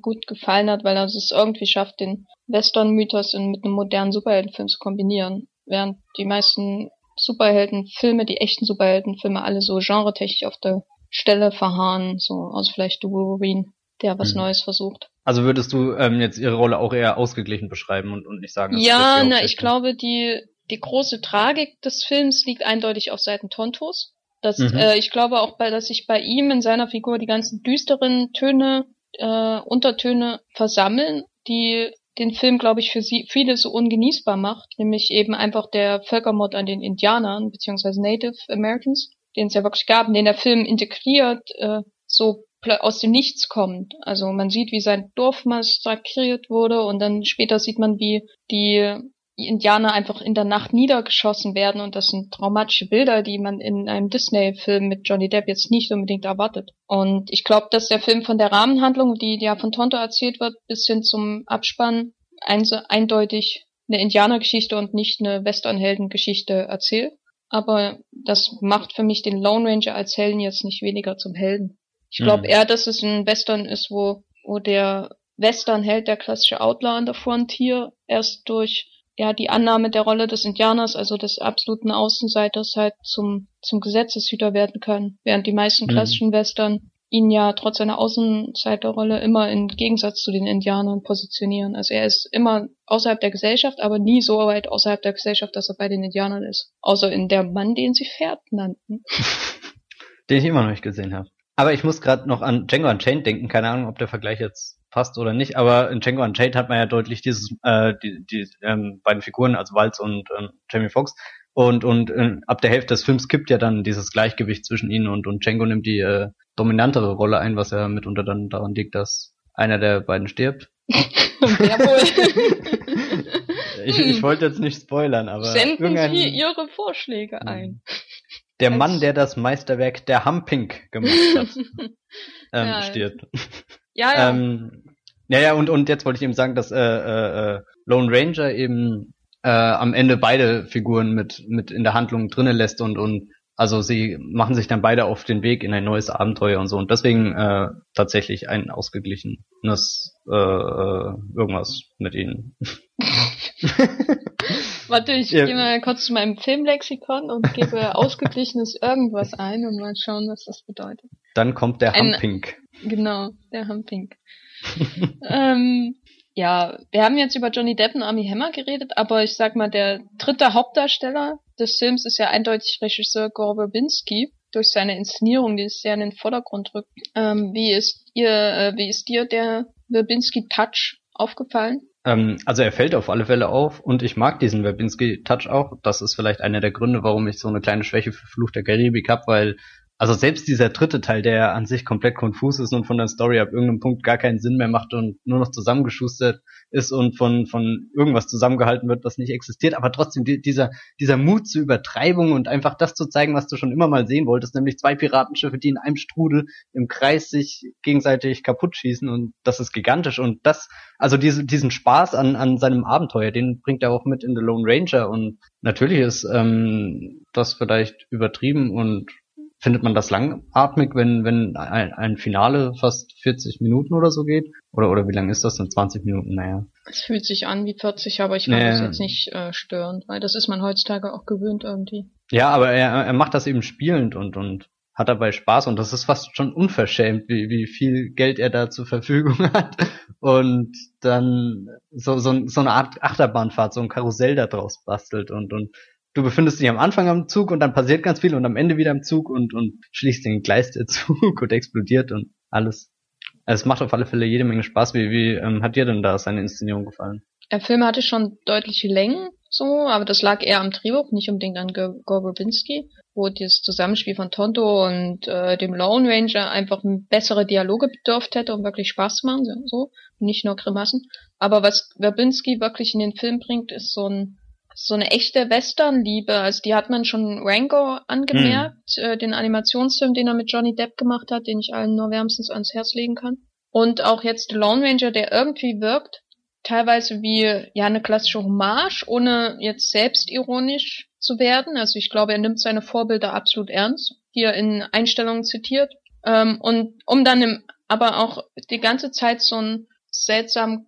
gut gefallen hat, weil er es irgendwie schafft, den Western-Mythos mit einem modernen Superheldenfilm zu kombinieren. Während die meisten Superheldenfilme, die echten Superheldenfilme, alle so genretechnisch auf der Stelle verharren, so aus vielleicht The Wolverine, der was hm. Neues versucht. Also würdest du ähm, jetzt ihre Rolle auch eher ausgeglichen beschreiben und, und nicht sagen, dass Ja, na, ich glaube, die, die große Tragik des Films liegt eindeutig auf Seiten Tontos. Das, mhm. äh, ich glaube auch, bei, dass sich bei ihm in seiner Figur die ganzen düsteren Töne, äh, Untertöne versammeln, die den Film, glaube ich, für sie, viele so ungenießbar macht, nämlich eben einfach der Völkermord an den Indianern, beziehungsweise Native Americans, den es ja wirklich gab, den der Film integriert, äh, so aus dem Nichts kommt. Also man sieht, wie sein Dorf massakriert wurde und dann später sieht man, wie die Indianer einfach in der Nacht niedergeschossen werden und das sind traumatische Bilder, die man in einem Disney-Film mit Johnny Depp jetzt nicht unbedingt erwartet. Und ich glaube, dass der Film von der Rahmenhandlung, die ja von Tonto erzählt wird, bis hin zum Abspann eindeutig eine Indianergeschichte und nicht eine Westernheldengeschichte erzählt. Aber das macht für mich den Lone Ranger als Helden jetzt nicht weniger zum Helden. Ich glaube mhm. eher, dass es ein Western ist, wo, wo der Western-Held, der klassische Outlaw an der Frontier, erst durch ja die Annahme der Rolle des Indianers, also des absoluten Außenseiters, halt zum, zum Gesetzeshüter werden kann, während die meisten mhm. klassischen mhm. Western ihn ja trotz seiner Außenseiterrolle immer im Gegensatz zu den Indianern positionieren. Also er ist immer außerhalb der Gesellschaft, aber nie so weit außerhalb der Gesellschaft, dass er bei den Indianern ist. Außer in der Mann, den sie Pferd nannten. den ich immer noch nicht gesehen habe. Aber ich muss gerade noch an Django Unchained denken. Keine Ahnung, ob der Vergleich jetzt passt oder nicht. Aber in Django Unchained hat man ja deutlich dieses, äh, die, die ähm, beiden Figuren, also Walz und ähm, Jamie Foxx. Und, und äh, ab der Hälfte des Films kippt ja dann dieses Gleichgewicht zwischen ihnen und, und Django nimmt die äh, dominantere Rolle ein, was ja mitunter dann daran liegt, dass einer der beiden stirbt. ich, ich wollte jetzt nicht spoilern, aber. Senden Sie Ihre Vorschläge ein. Der Mann, der das Meisterwerk der Humping gemacht hat, ähm, ja, stirbt. Ja, ja. ähm, ja, ja, und, und jetzt wollte ich eben sagen, dass äh, äh, äh, Lone Ranger eben äh, am Ende beide Figuren mit, mit in der Handlung drinnen lässt und, und also sie machen sich dann beide auf den Weg in ein neues Abenteuer und so und deswegen äh, tatsächlich ein ausgeglichenes äh, äh irgendwas mit ihnen. Warte, ich ja. gehe mal kurz zu meinem Filmlexikon und gebe ausgeglichenes irgendwas ein und mal schauen, was das bedeutet. Dann kommt der ein. Genau, der Humping. ähm, ja, wir haben jetzt über Johnny Depp und Army Hammer geredet, aber ich sag mal, der dritte Hauptdarsteller des Films ist ja eindeutig Regisseur Gore Verbinski durch seine Inszenierung, die es sehr in den Vordergrund rückt. Ähm, wie ist ihr, äh, wie ist dir der Verbinski Touch aufgefallen? Ähm, also er fällt auf alle Fälle auf und ich mag diesen Verbinski Touch auch. Das ist vielleicht einer der Gründe, warum ich so eine kleine Schwäche für Fluch der Karibik habe, weil also selbst dieser dritte Teil, der an sich komplett konfus ist und von der Story ab irgendeinem Punkt gar keinen Sinn mehr macht und nur noch zusammengeschustert ist und von, von irgendwas zusammengehalten wird, was nicht existiert, aber trotzdem die, dieser, dieser Mut zur Übertreibung und einfach das zu zeigen, was du schon immer mal sehen wolltest, nämlich zwei Piratenschiffe, die in einem Strudel im Kreis sich gegenseitig kaputt schießen und das ist gigantisch. Und das, also diese, diesen Spaß an, an seinem Abenteuer, den bringt er auch mit in The Lone Ranger. Und natürlich ist ähm, das vielleicht übertrieben und findet man das langatmig, wenn, wenn ein, ein Finale fast 40 Minuten oder so geht? Oder, oder wie lang ist das denn? 20 Minuten? Naja. Es fühlt sich an wie 40, aber ich fand naja. das jetzt nicht äh, störend, weil das ist man heutzutage auch gewöhnt irgendwie. Ja, aber er, er macht das eben spielend und, und hat dabei Spaß und das ist fast schon unverschämt, wie, wie viel Geld er da zur Verfügung hat und dann so, so, so eine Art Achterbahnfahrt, so ein Karussell da draus bastelt und, und du befindest dich am Anfang am Zug und dann passiert ganz viel und am Ende wieder im Zug und, und schließt den Gleis der Zug und explodiert und alles. Also es macht auf alle Fälle jede Menge Spaß. Wie, wie ähm, hat dir denn da seine Inszenierung gefallen? Der Film hatte schon deutliche Längen, so, aber das lag eher am Drehbuch, nicht unbedingt an Gore Verbinski, wo das Zusammenspiel von Tonto und äh, dem Lone Ranger einfach bessere Dialoge bedurft hätte, um wirklich Spaß zu machen, so, nicht nur Grimassen. Aber was Verbinski wirklich in den Film bringt, ist so ein so eine echte Western-Liebe. Also die hat man schon Rango angemerkt, hm. äh, den Animationsfilm, den er mit Johnny Depp gemacht hat, den ich allen nur wärmstens ans Herz legen kann. Und auch jetzt The Lone Ranger, der irgendwie wirkt, teilweise wie ja eine klassische Hommage, ohne jetzt selbstironisch zu werden. Also ich glaube, er nimmt seine Vorbilder absolut ernst, die er in Einstellungen zitiert. Ähm, und um dann im aber auch die ganze Zeit so einen seltsam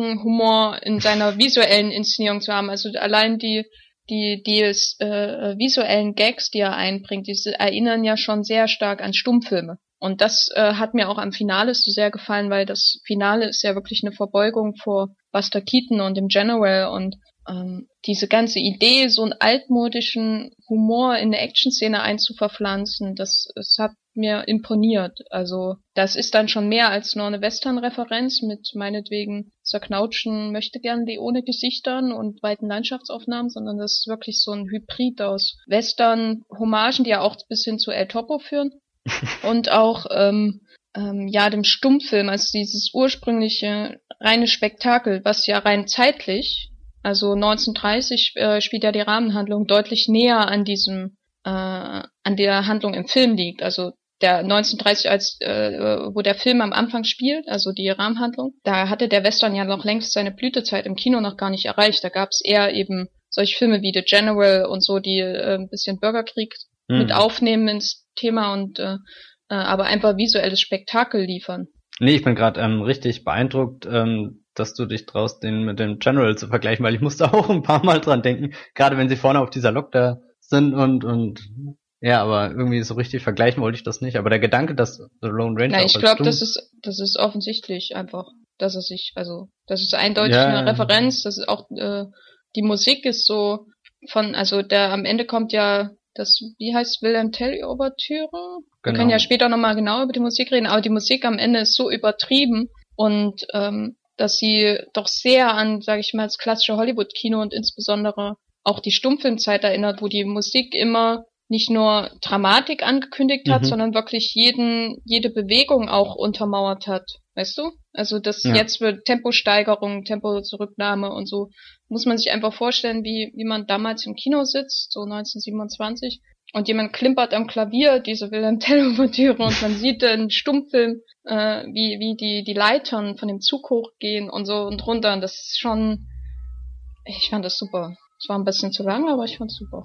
cartoonesken Humor in seiner visuellen Inszenierung zu haben. Also allein die die, die äh, visuellen Gags, die er einbringt, die erinnern ja schon sehr stark an Stummfilme. Und das äh, hat mir auch am Finale so sehr gefallen, weil das Finale ist ja wirklich eine Verbeugung vor Buster Keaton und dem General und ähm, diese ganze Idee, so einen altmodischen Humor in eine Action-Szene einzuverpflanzen, das, das hat mir imponiert. Also das ist dann schon mehr als nur eine Western-Referenz mit meinetwegen zerknautschen möchte gern die ohne Gesichtern und weiten Landschaftsaufnahmen, sondern das ist wirklich so ein Hybrid aus Western-Hommagen, die ja auch bis hin zu El Topo führen und auch ähm, ähm, ja dem Stummfilm, also dieses ursprüngliche reine Spektakel, was ja rein zeitlich also 1930 äh, spielt ja die Rahmenhandlung deutlich näher an diesem, äh, an der Handlung im Film liegt. Also der 1930 als äh, wo der Film am Anfang spielt, also die Rahmenhandlung, da hatte der Western ja noch längst seine Blütezeit im Kino noch gar nicht erreicht. Da gab es eher eben solche Filme wie The General und so, die äh, ein bisschen Bürgerkrieg mhm. mit aufnehmen ins Thema und äh, äh, aber einfach visuelles Spektakel liefern. Nee, ich bin gerade ähm, richtig beeindruckt, ähm, dass du dich traust, den mit dem General zu vergleichen, weil ich musste auch ein paar Mal dran denken, gerade wenn sie vorne auf dieser Lok da sind und und ja, aber irgendwie so richtig vergleichen wollte ich das nicht. Aber der Gedanke, dass The Lone Ranger. Na, ich glaube, das ist das ist offensichtlich einfach, dass er sich, also das ist eindeutig ja, eine Referenz. Das ist auch äh, die Musik ist so von, also der am Ende kommt ja das, wie heißt Wilhelm Tell Ouvertüre? Genau. Wir können ja später nochmal genau über die Musik reden, aber die Musik am Ende ist so übertrieben und ähm, dass sie doch sehr an, sage ich mal, das klassische Hollywood-Kino und insbesondere auch die Stummfilmzeit erinnert, wo die Musik immer nicht nur Dramatik angekündigt hat, mhm. sondern wirklich jeden, jede Bewegung auch untermauert hat. Weißt du? Also das ja. jetzt wird Temposteigerung, Tempozurücknahme und so. Muss man sich einfach vorstellen, wie, wie man damals im Kino sitzt, so 1927, und jemand klimpert am Klavier diese Wilhelm Tell-Ouvertüre und man sieht den Stummfilm, äh, wie, wie die, die Leitern von dem Zug hochgehen und so und runter. Und das ist schon, ich fand das super. Es war ein bisschen zu lang, aber ich fand es super.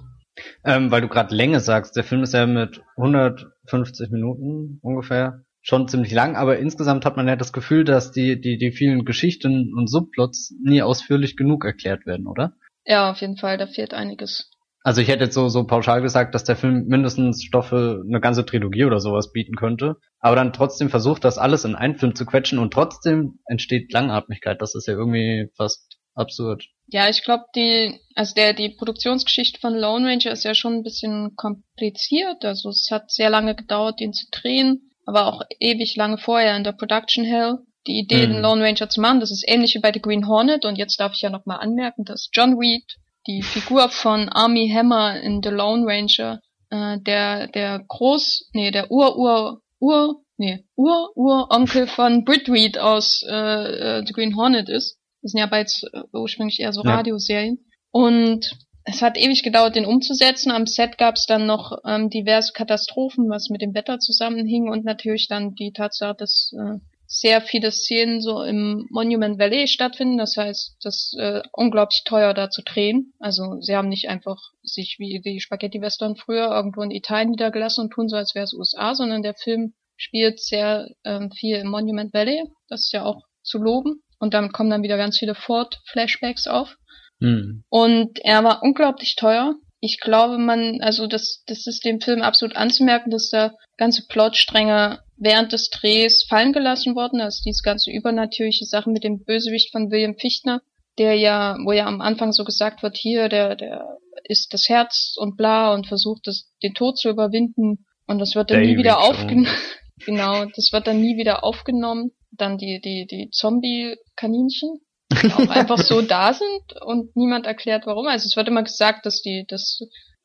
Ähm, weil du gerade Länge sagst, der Film ist ja mit 150 Minuten ungefähr schon ziemlich lang, aber insgesamt hat man ja das Gefühl, dass die, die, die vielen Geschichten und Subplots nie ausführlich genug erklärt werden, oder? Ja, auf jeden Fall, da fehlt einiges. Also ich hätte jetzt so, so pauschal gesagt, dass der Film mindestens Stoffe eine ganze Trilogie oder sowas bieten könnte, aber dann trotzdem versucht, das alles in einen Film zu quetschen und trotzdem entsteht Langatmigkeit. Das ist ja irgendwie fast absurd. Ja, ich glaube, die, also der, die Produktionsgeschichte von Lone Ranger ist ja schon ein bisschen kompliziert. Also es hat sehr lange gedauert, den zu drehen, aber auch ewig lange vorher in der Production Hell die Idee, mhm. den Lone Ranger zu machen. Das ist ähnlich wie bei The Green Hornet und jetzt darf ich ja nochmal anmerken, dass John Reed die Figur von Army Hammer in The Lone Ranger, äh, der, der Groß, nee, der Ur-Ur, Ur, nee, Ur-Ur-Onkel von Brit Reed aus äh, äh, The Green Hornet ist. Das sind ja beides äh, ursprünglich eher so ja. Radioserien. Und es hat ewig gedauert, den umzusetzen. Am Set gab es dann noch ähm, diverse Katastrophen, was mit dem Wetter zusammenhing und natürlich dann die Tatsache, dass äh, sehr viele Szenen so im Monument Valley stattfinden. Das heißt, das ist äh, unglaublich teuer da zu drehen. Also sie haben nicht einfach sich wie die Spaghetti-Western früher irgendwo in Italien niedergelassen und tun so, als wäre es USA, sondern der Film spielt sehr ähm, viel im Monument Valley. Das ist ja auch zu loben. Und damit kommen dann wieder ganz viele Ford-Flashbacks auf. Mhm. Und er war unglaublich teuer ich glaube, man, also das, das ist dem Film absolut anzumerken, dass da ganze Plotstränge während des Drehs fallen gelassen worden. Also diese ganze übernatürliche Sache mit dem Bösewicht von William Fichtner, der ja, wo ja am Anfang so gesagt wird, hier, der, der ist das Herz und bla und versucht das, den Tod zu überwinden. Und das wird dann David nie wieder aufgenommen. genau, das wird dann nie wieder aufgenommen. Dann die, die, die Zombie-Kaninchen, die auch einfach so da sind und niemand erklärt warum. Also es wird immer gesagt, dass die, dass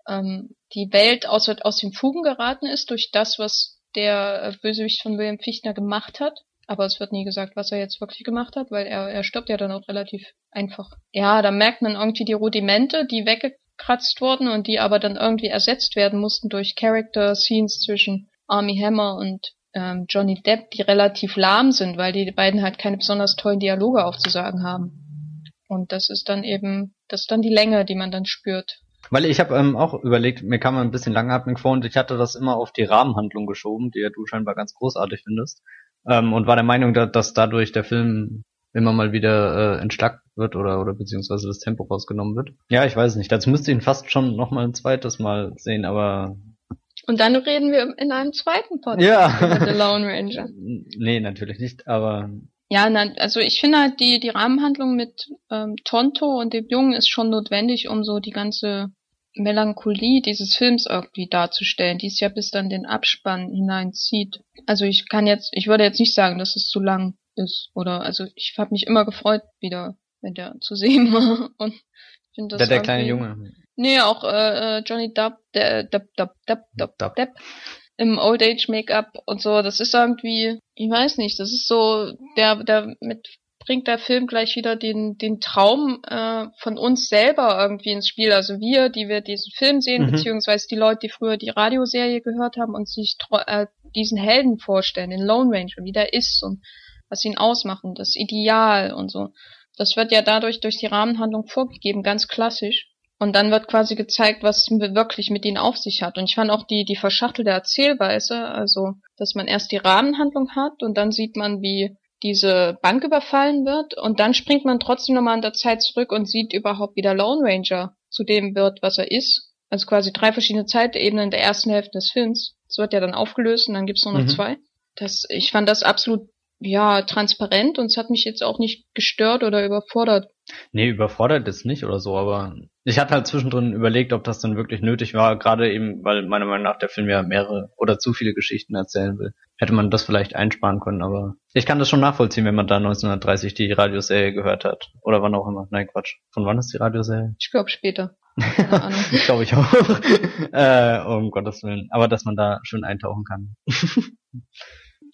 ähm, die Welt aus, aus den Fugen geraten ist durch das, was der äh, Bösewicht von William Fichtner gemacht hat. Aber es wird nie gesagt, was er jetzt wirklich gemacht hat, weil er, er stirbt ja dann auch relativ einfach. Ja, da merkt man irgendwie die Rudimente, die weggekratzt wurden und die aber dann irgendwie ersetzt werden mussten durch Character Scenes zwischen Army Hammer und ähm, Johnny Depp, die relativ lahm sind, weil die beiden halt keine besonders tollen Dialoge aufzusagen haben. Und das ist dann eben, das ist dann die Länge, die man dann spürt. Weil ich habe ähm, auch überlegt, mir kam ein bisschen langatmig vor und ich hatte das immer auf die Rahmenhandlung geschoben, die ja du scheinbar ganz großartig findest. Ähm, und war der Meinung, dass, dass dadurch der Film immer mal wieder äh, entschlackt wird oder oder beziehungsweise das Tempo rausgenommen wird. Ja, ich weiß nicht. Dazu müsste ich ihn fast schon noch mal ein zweites Mal sehen, aber und dann reden wir in einem zweiten Podcast ja. über The Lone Ranger. Nee, natürlich nicht, aber ja, na, also ich finde halt die die Rahmenhandlung mit ähm, Tonto und dem Jungen ist schon notwendig, um so die ganze Melancholie dieses Films irgendwie darzustellen, die es ja bis dann den Abspann hineinzieht. Also ich kann jetzt, ich würde jetzt nicht sagen, dass es zu lang ist oder also ich habe mich immer gefreut wieder, wenn der zu sehen war und finde das der, der kleine Junge. Nee, auch äh, äh Johnny Depp, der Depp, Depp, Depp, Depp, Depp, Depp im Old Age Make-up und so. Das ist irgendwie, ich weiß nicht, das ist so, der, der mit bringt der Film gleich wieder den, den Traum äh, von uns selber irgendwie ins Spiel. Also wir, die wir diesen Film sehen, mhm. beziehungsweise die Leute, die früher die Radioserie gehört haben und sich äh, diesen Helden vorstellen, den Lone Ranger, wie der ist und was ihn ausmachen, das Ideal und so. Das wird ja dadurch durch die Rahmenhandlung vorgegeben, ganz klassisch. Und dann wird quasi gezeigt, was wirklich mit ihnen auf sich hat. Und ich fand auch die, die verschachtelte Erzählweise, also, dass man erst die Rahmenhandlung hat und dann sieht man, wie diese Bank überfallen wird und dann springt man trotzdem nochmal in der Zeit zurück und sieht überhaupt, wie der Lone Ranger zu dem wird, was er ist. Also quasi drei verschiedene Zeitebenen in der ersten Hälfte des Films. Das wird ja dann aufgelöst und dann gibt's nur noch mhm. zwei. Das, ich fand das absolut ja, transparent und es hat mich jetzt auch nicht gestört oder überfordert. Nee, überfordert ist nicht oder so, aber ich hatte halt zwischendrin überlegt, ob das dann wirklich nötig war, gerade eben, weil meiner Meinung nach der Film ja mehrere oder zu viele Geschichten erzählen will. Hätte man das vielleicht einsparen können, aber ich kann das schon nachvollziehen, wenn man da 1930 die Radioserie gehört hat. Oder wann auch immer. Nein, Quatsch. Von wann ist die Radioserie? Ich glaube später. glaube ich auch. äh, um Gottes Willen. Aber dass man da schön eintauchen kann.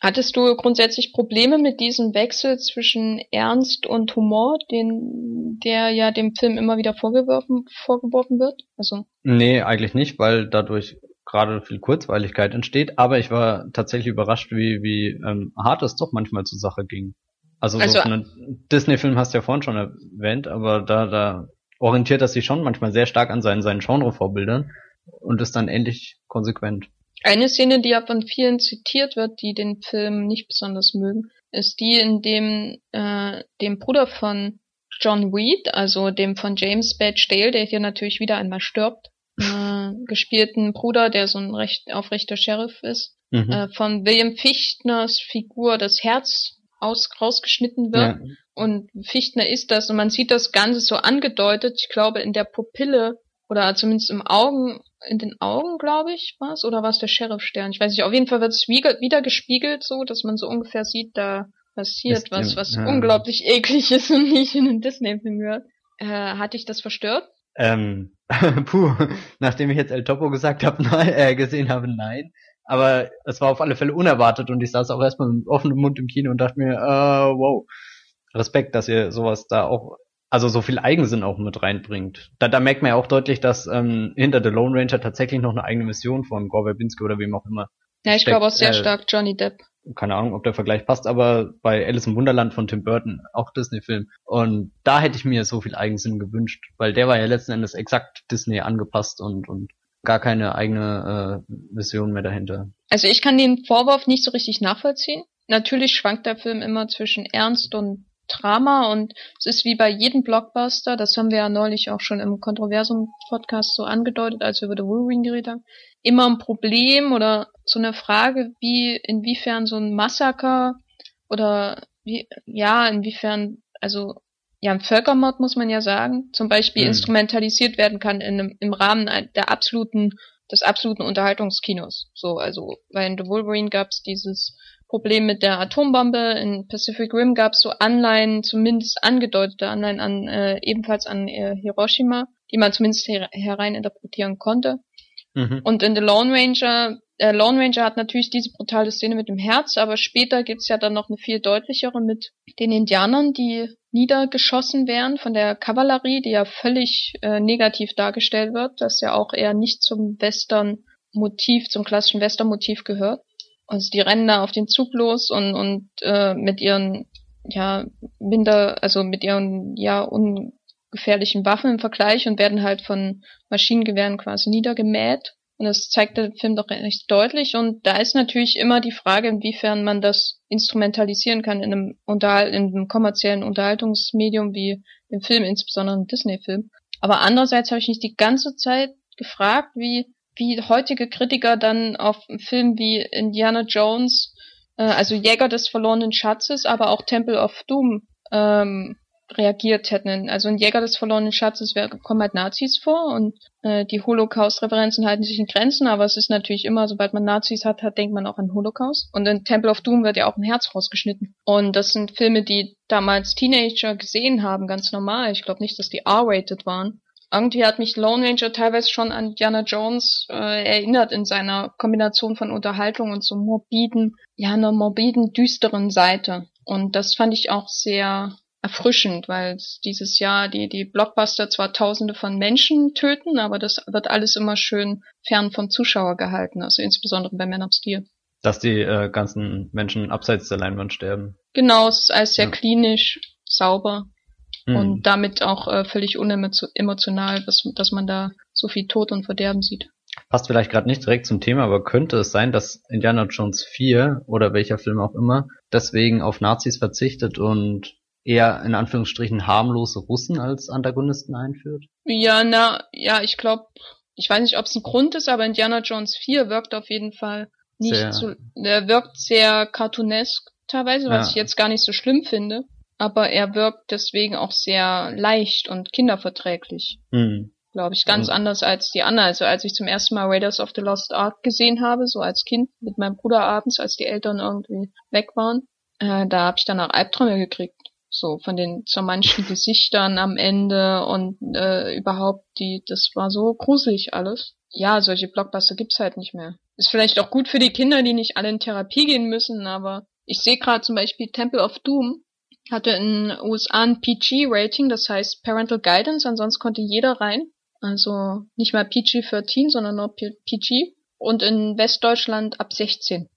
Hattest du grundsätzlich Probleme mit diesem Wechsel zwischen Ernst und Humor, den, der ja dem Film immer wieder vorgeworfen, vorgeworfen wird? Also. Nee, eigentlich nicht, weil dadurch gerade viel Kurzweiligkeit entsteht, aber ich war tatsächlich überrascht, wie, wie ähm, hart es doch manchmal zur Sache ging. Also, also so einen Disney-Film hast du ja vorhin schon erwähnt, aber da, da orientiert er sich schon manchmal sehr stark an seinen, seinen Genre-Vorbildern und ist dann ähnlich konsequent. Eine Szene, die ja von vielen zitiert wird, die den Film nicht besonders mögen, ist die, in dem äh, dem Bruder von John Weed, also dem von James Badge Dale, der hier natürlich wieder einmal stirbt, äh, gespielten Bruder, der so ein recht aufrechter Sheriff ist, mhm. äh, von William Fichtners Figur das Herz aus, rausgeschnitten wird. Ja. Und Fichtner ist das und man sieht das Ganze so angedeutet, ich glaube, in der Pupille oder zumindest im Augen, in den Augen, glaube ich, was oder war es der Sheriff-Stern? Ich weiß nicht. Auf jeden Fall wird es wieder gespiegelt, so, dass man so ungefähr sieht, da passiert Ist was, was ja. unglaublich eklig ist und nicht in den Disney-Film gehört. Äh, hat dich das verstört? Ähm, puh, nachdem ich jetzt El Topo gesagt habe, nein, äh, gesehen habe, nein. Aber es war auf alle Fälle unerwartet und ich saß auch erstmal mit offenem Mund im Kino und dachte mir, äh, wow, Respekt, dass ihr sowas da auch also so viel Eigensinn auch mit reinbringt. Da, da merkt man ja auch deutlich, dass ähm, hinter The Lone Ranger tatsächlich noch eine eigene Mission von Gore Verbinski oder wem auch immer. Ja, ich glaube auch sehr äh, stark Johnny Depp. Keine Ahnung, ob der Vergleich passt, aber bei Alice im Wunderland von Tim Burton, auch Disney-Film. Und da hätte ich mir so viel Eigensinn gewünscht, weil der war ja letzten Endes exakt Disney angepasst und, und gar keine eigene äh, Mission mehr dahinter. Also ich kann den Vorwurf nicht so richtig nachvollziehen. Natürlich schwankt der Film immer zwischen Ernst und Drama und es ist wie bei jedem Blockbuster, das haben wir ja neulich auch schon im Kontroversum-Podcast so angedeutet, als wir über The Wolverine geredet haben, immer ein Problem oder so eine Frage, wie, inwiefern so ein Massaker oder wie, ja, inwiefern, also ja, ein Völkermord muss man ja sagen, zum Beispiel mhm. instrumentalisiert werden kann in einem, im Rahmen der absoluten, des absoluten Unterhaltungskinos. So, also, weil in The Wolverine gab es dieses Problem mit der Atombombe. In Pacific Rim gab es so Anleihen, zumindest angedeutete Anleihen an äh, ebenfalls an äh, Hiroshima, die man zumindest her hereininterpretieren konnte. Mhm. Und in The Lone Ranger, äh, Lone Ranger hat natürlich diese brutale Szene mit dem Herz, aber später gibt's ja dann noch eine viel deutlichere mit den Indianern, die niedergeschossen werden von der Kavallerie, die ja völlig äh, negativ dargestellt wird, das ja auch eher nicht zum Western-Motiv, zum klassischen Western-Motiv gehört. Also die rennen da auf den Zug los und, und äh, mit ihren ja minder, also mit ihren ja un, gefährlichen Waffen im Vergleich und werden halt von Maschinengewehren quasi niedergemäht. Und das zeigt der Film doch recht deutlich. Und da ist natürlich immer die Frage, inwiefern man das instrumentalisieren kann in einem, Unterhal in einem kommerziellen Unterhaltungsmedium wie dem Film, insbesondere einem Disney-Film. Aber andererseits habe ich mich die ganze Zeit gefragt, wie, wie heutige Kritiker dann auf einen wie Indiana Jones, äh, also Jäger des verlorenen Schatzes, aber auch Temple of Doom ähm, reagiert hätten. Also in Jäger des verlorenen Schatzes kommen halt Nazis vor und äh, die Holocaust-Referenzen halten sich in Grenzen, aber es ist natürlich immer, sobald man Nazis hat, hat, denkt man auch an Holocaust. Und in Temple of Doom wird ja auch ein Herz rausgeschnitten. Und das sind Filme, die damals Teenager gesehen haben, ganz normal. Ich glaube nicht, dass die R-rated waren. Irgendwie hat mich Lone Ranger teilweise schon an Diana Jones äh, erinnert in seiner Kombination von Unterhaltung und so morbiden, ja, einer morbiden, düsteren Seite. Und das fand ich auch sehr erfrischend, weil dieses Jahr die, die Blockbuster zwar tausende von Menschen töten, aber das wird alles immer schön fern vom Zuschauer gehalten, also insbesondere bei Man of Steel. Dass die äh, ganzen Menschen abseits der Leinwand sterben. Genau, es ist alles sehr ja. klinisch, sauber hm. und damit auch äh, völlig unemotional, dass, dass man da so viel Tod und Verderben sieht. Passt vielleicht gerade nicht direkt zum Thema, aber könnte es sein, dass Indiana Jones 4 oder welcher Film auch immer deswegen auf Nazis verzichtet und eher in Anführungsstrichen harmlose Russen als Antagonisten einführt? Ja, na, ja, ich glaube, ich weiß nicht, ob es ein Grund ist, aber Indiana Jones 4 wirkt auf jeden Fall nicht sehr. so, der wirkt sehr cartoonesk teilweise, was ja. ich jetzt gar nicht so schlimm finde, aber er wirkt deswegen auch sehr leicht und kinderverträglich. Hm. Glaube ich, ganz und anders als die anderen. Also als ich zum ersten Mal Raiders of the Lost Ark gesehen habe, so als Kind mit meinem Bruder abends, als die Eltern irgendwie weg waren, äh, da habe ich danach Albträume gekriegt so von den zermanschten Gesichtern am Ende und äh, überhaupt die, das war so gruselig alles. Ja, solche Blockbuster gibt's halt nicht mehr. Ist vielleicht auch gut für die Kinder, die nicht alle in Therapie gehen müssen, aber ich sehe gerade zum Beispiel Temple of Doom hatte in den USA ein PG-Rating, das heißt Parental Guidance, ansonsten konnte jeder rein. Also nicht mal PG-13, sondern nur PG. Und in Westdeutschland ab 16.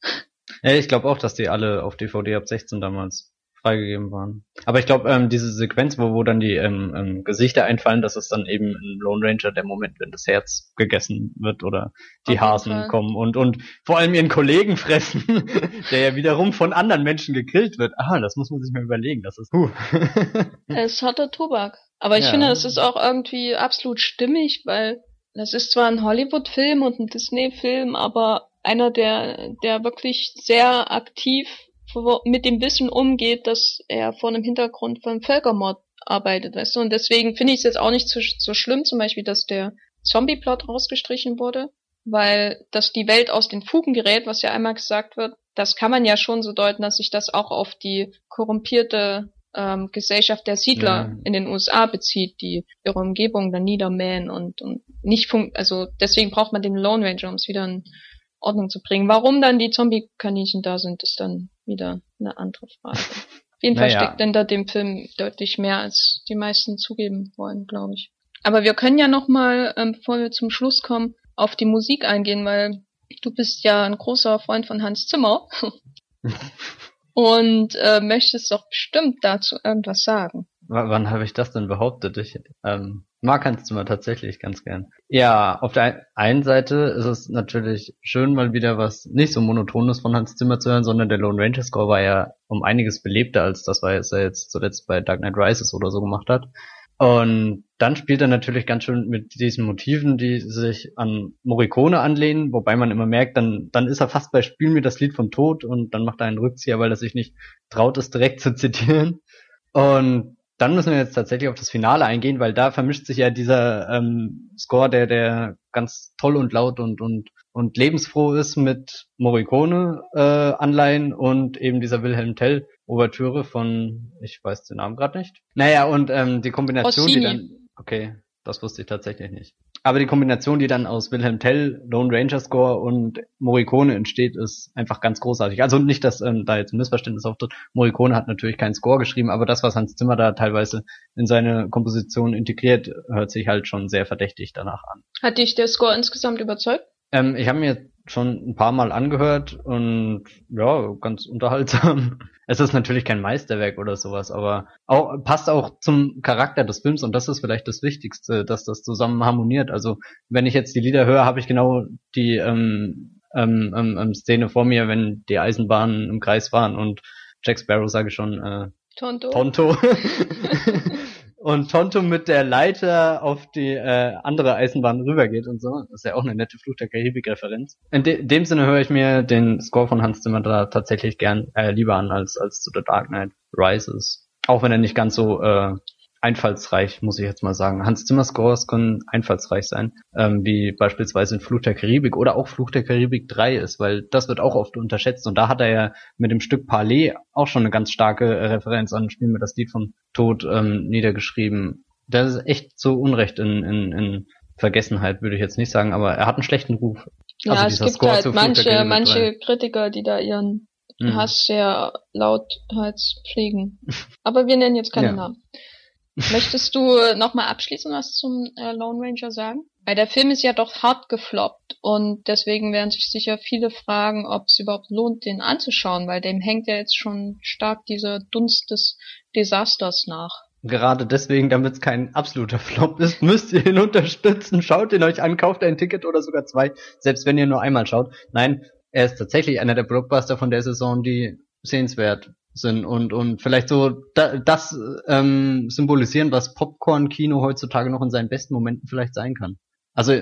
Ja, ich glaube auch, dass die alle auf DVD ab 16 damals freigegeben waren. Aber ich glaube, ähm, diese Sequenz, wo, wo dann die ähm, ähm, Gesichter einfallen, das ist dann eben in Lone Ranger der Moment, wenn das Herz gegessen wird oder die Auf Hasen kommen und, und vor allem ihren Kollegen fressen, der ja wiederum von anderen Menschen gegrillt wird. Ah, das muss man sich mal überlegen. Das ist huh. Es ist harter Tobak. Aber ich ja. finde, das ist auch irgendwie absolut stimmig, weil das ist zwar ein Hollywood-Film und ein Disney-Film, aber einer, der, der wirklich sehr aktiv mit dem Wissen umgeht, dass er vor einem Hintergrund von Völkermord arbeitet, weißt du? Und deswegen finde ich es jetzt auch nicht so, so schlimm, zum Beispiel, dass der Zombie-Plot rausgestrichen wurde, weil dass die Welt aus den Fugen gerät, was ja einmal gesagt wird, das kann man ja schon so deuten, dass sich das auch auf die korrumpierte ähm, Gesellschaft der Siedler ja. in den USA bezieht, die ihre Umgebung dann niedermähen und, und nicht funkt, also deswegen braucht man den Lone Ranger, um es wieder in Ordnung zu bringen. Warum dann die Zombie-Kaninchen da sind, ist dann wieder eine andere Frage. Auf jeden Fall naja. steckt hinter dem Film deutlich mehr, als die meisten zugeben wollen, glaube ich. Aber wir können ja noch mal, ähm, bevor wir zum Schluss kommen, auf die Musik eingehen, weil du bist ja ein großer Freund von Hans Zimmer und äh, möchtest doch bestimmt dazu irgendwas sagen. W wann habe ich das denn behauptet? Ich ähm, mag Hans Zimmer tatsächlich ganz gern. Ja, auf der einen Seite ist es natürlich schön, mal wieder was nicht so monotones von Hans Zimmer zu hören, sondern der Lone Ranger Score war ja um einiges belebter als das, was er jetzt zuletzt bei Dark Knight Rises oder so gemacht hat. Und dann spielt er natürlich ganz schön mit diesen Motiven, die sich an Morricone anlehnen, wobei man immer merkt, dann, dann ist er fast bei Spiel mir das Lied vom Tod und dann macht er einen Rückzieher, weil er sich nicht traut, es direkt zu zitieren. Und dann müssen wir jetzt tatsächlich auf das Finale eingehen, weil da vermischt sich ja dieser ähm, Score, der, der ganz toll und laut und, und, und lebensfroh ist mit Morricone äh, Anleihen und eben dieser Wilhelm Tell Ouvertüre von, ich weiß den Namen gerade nicht. Naja, und ähm, die Kombination, Rossini. die dann. Okay, das wusste ich tatsächlich nicht. Aber die Kombination, die dann aus Wilhelm Tell, Lone Ranger Score und Morricone entsteht, ist einfach ganz großartig. Also nicht, dass ähm, da jetzt ein Missverständnis auftritt. Morricone hat natürlich keinen Score geschrieben, aber das, was Hans Zimmer da teilweise in seine Komposition integriert, hört sich halt schon sehr verdächtig danach an. Hat dich der Score insgesamt überzeugt? Ähm, ich habe mir schon ein paar Mal angehört und ja, ganz unterhaltsam. Es ist natürlich kein Meisterwerk oder sowas, aber auch, passt auch zum Charakter des Films und das ist vielleicht das Wichtigste, dass das zusammen harmoniert. Also wenn ich jetzt die Lieder höre, habe ich genau die ähm, ähm, ähm, ähm Szene vor mir, wenn die Eisenbahnen im Kreis waren und Jack Sparrow sage ich schon äh, Tonto. Tonto. und Tonto mit der Leiter auf die äh, andere Eisenbahn rübergeht und so. Das ist ja auch eine nette Fluch der Karibik-Referenz. In de dem Sinne höre ich mir den Score von Hans Zimmer da tatsächlich gern äh, lieber an als als zu The Dark Knight Rises. Auch wenn er nicht ganz so äh, einfallsreich, muss ich jetzt mal sagen. Hans Zimmer Scores können einfallsreich sein, ähm, wie beispielsweise in Fluch der Karibik oder auch Fluch der Karibik 3 ist, weil das wird auch oft unterschätzt und da hat er ja mit dem Stück Palais auch schon eine ganz starke Referenz an Spiel mir das Lied vom Tod ähm, niedergeschrieben. Das ist echt so Unrecht in, in, in Vergessenheit, würde ich jetzt nicht sagen, aber er hat einen schlechten Ruf. Ja, also es gibt Score halt manche, manche Kritiker, die da ihren mhm. Hass sehr lauthals pflegen. Aber wir nennen jetzt keine ja. Namen. Möchtest du nochmal abschließend was zum äh, Lone Ranger sagen? Weil der Film ist ja doch hart gefloppt und deswegen werden sich sicher viele fragen, ob es überhaupt lohnt, den anzuschauen, weil dem hängt ja jetzt schon stark dieser Dunst des Desasters nach. Gerade deswegen, damit es kein absoluter Flop ist, müsst ihr ihn unterstützen. Schaut ihn euch an, kauft ein Ticket oder sogar zwei, selbst wenn ihr nur einmal schaut. Nein, er ist tatsächlich einer der Blockbuster von der Saison, die sehenswert sind und und vielleicht so da, das ähm, symbolisieren, was Popcorn-Kino heutzutage noch in seinen besten Momenten vielleicht sein kann. Also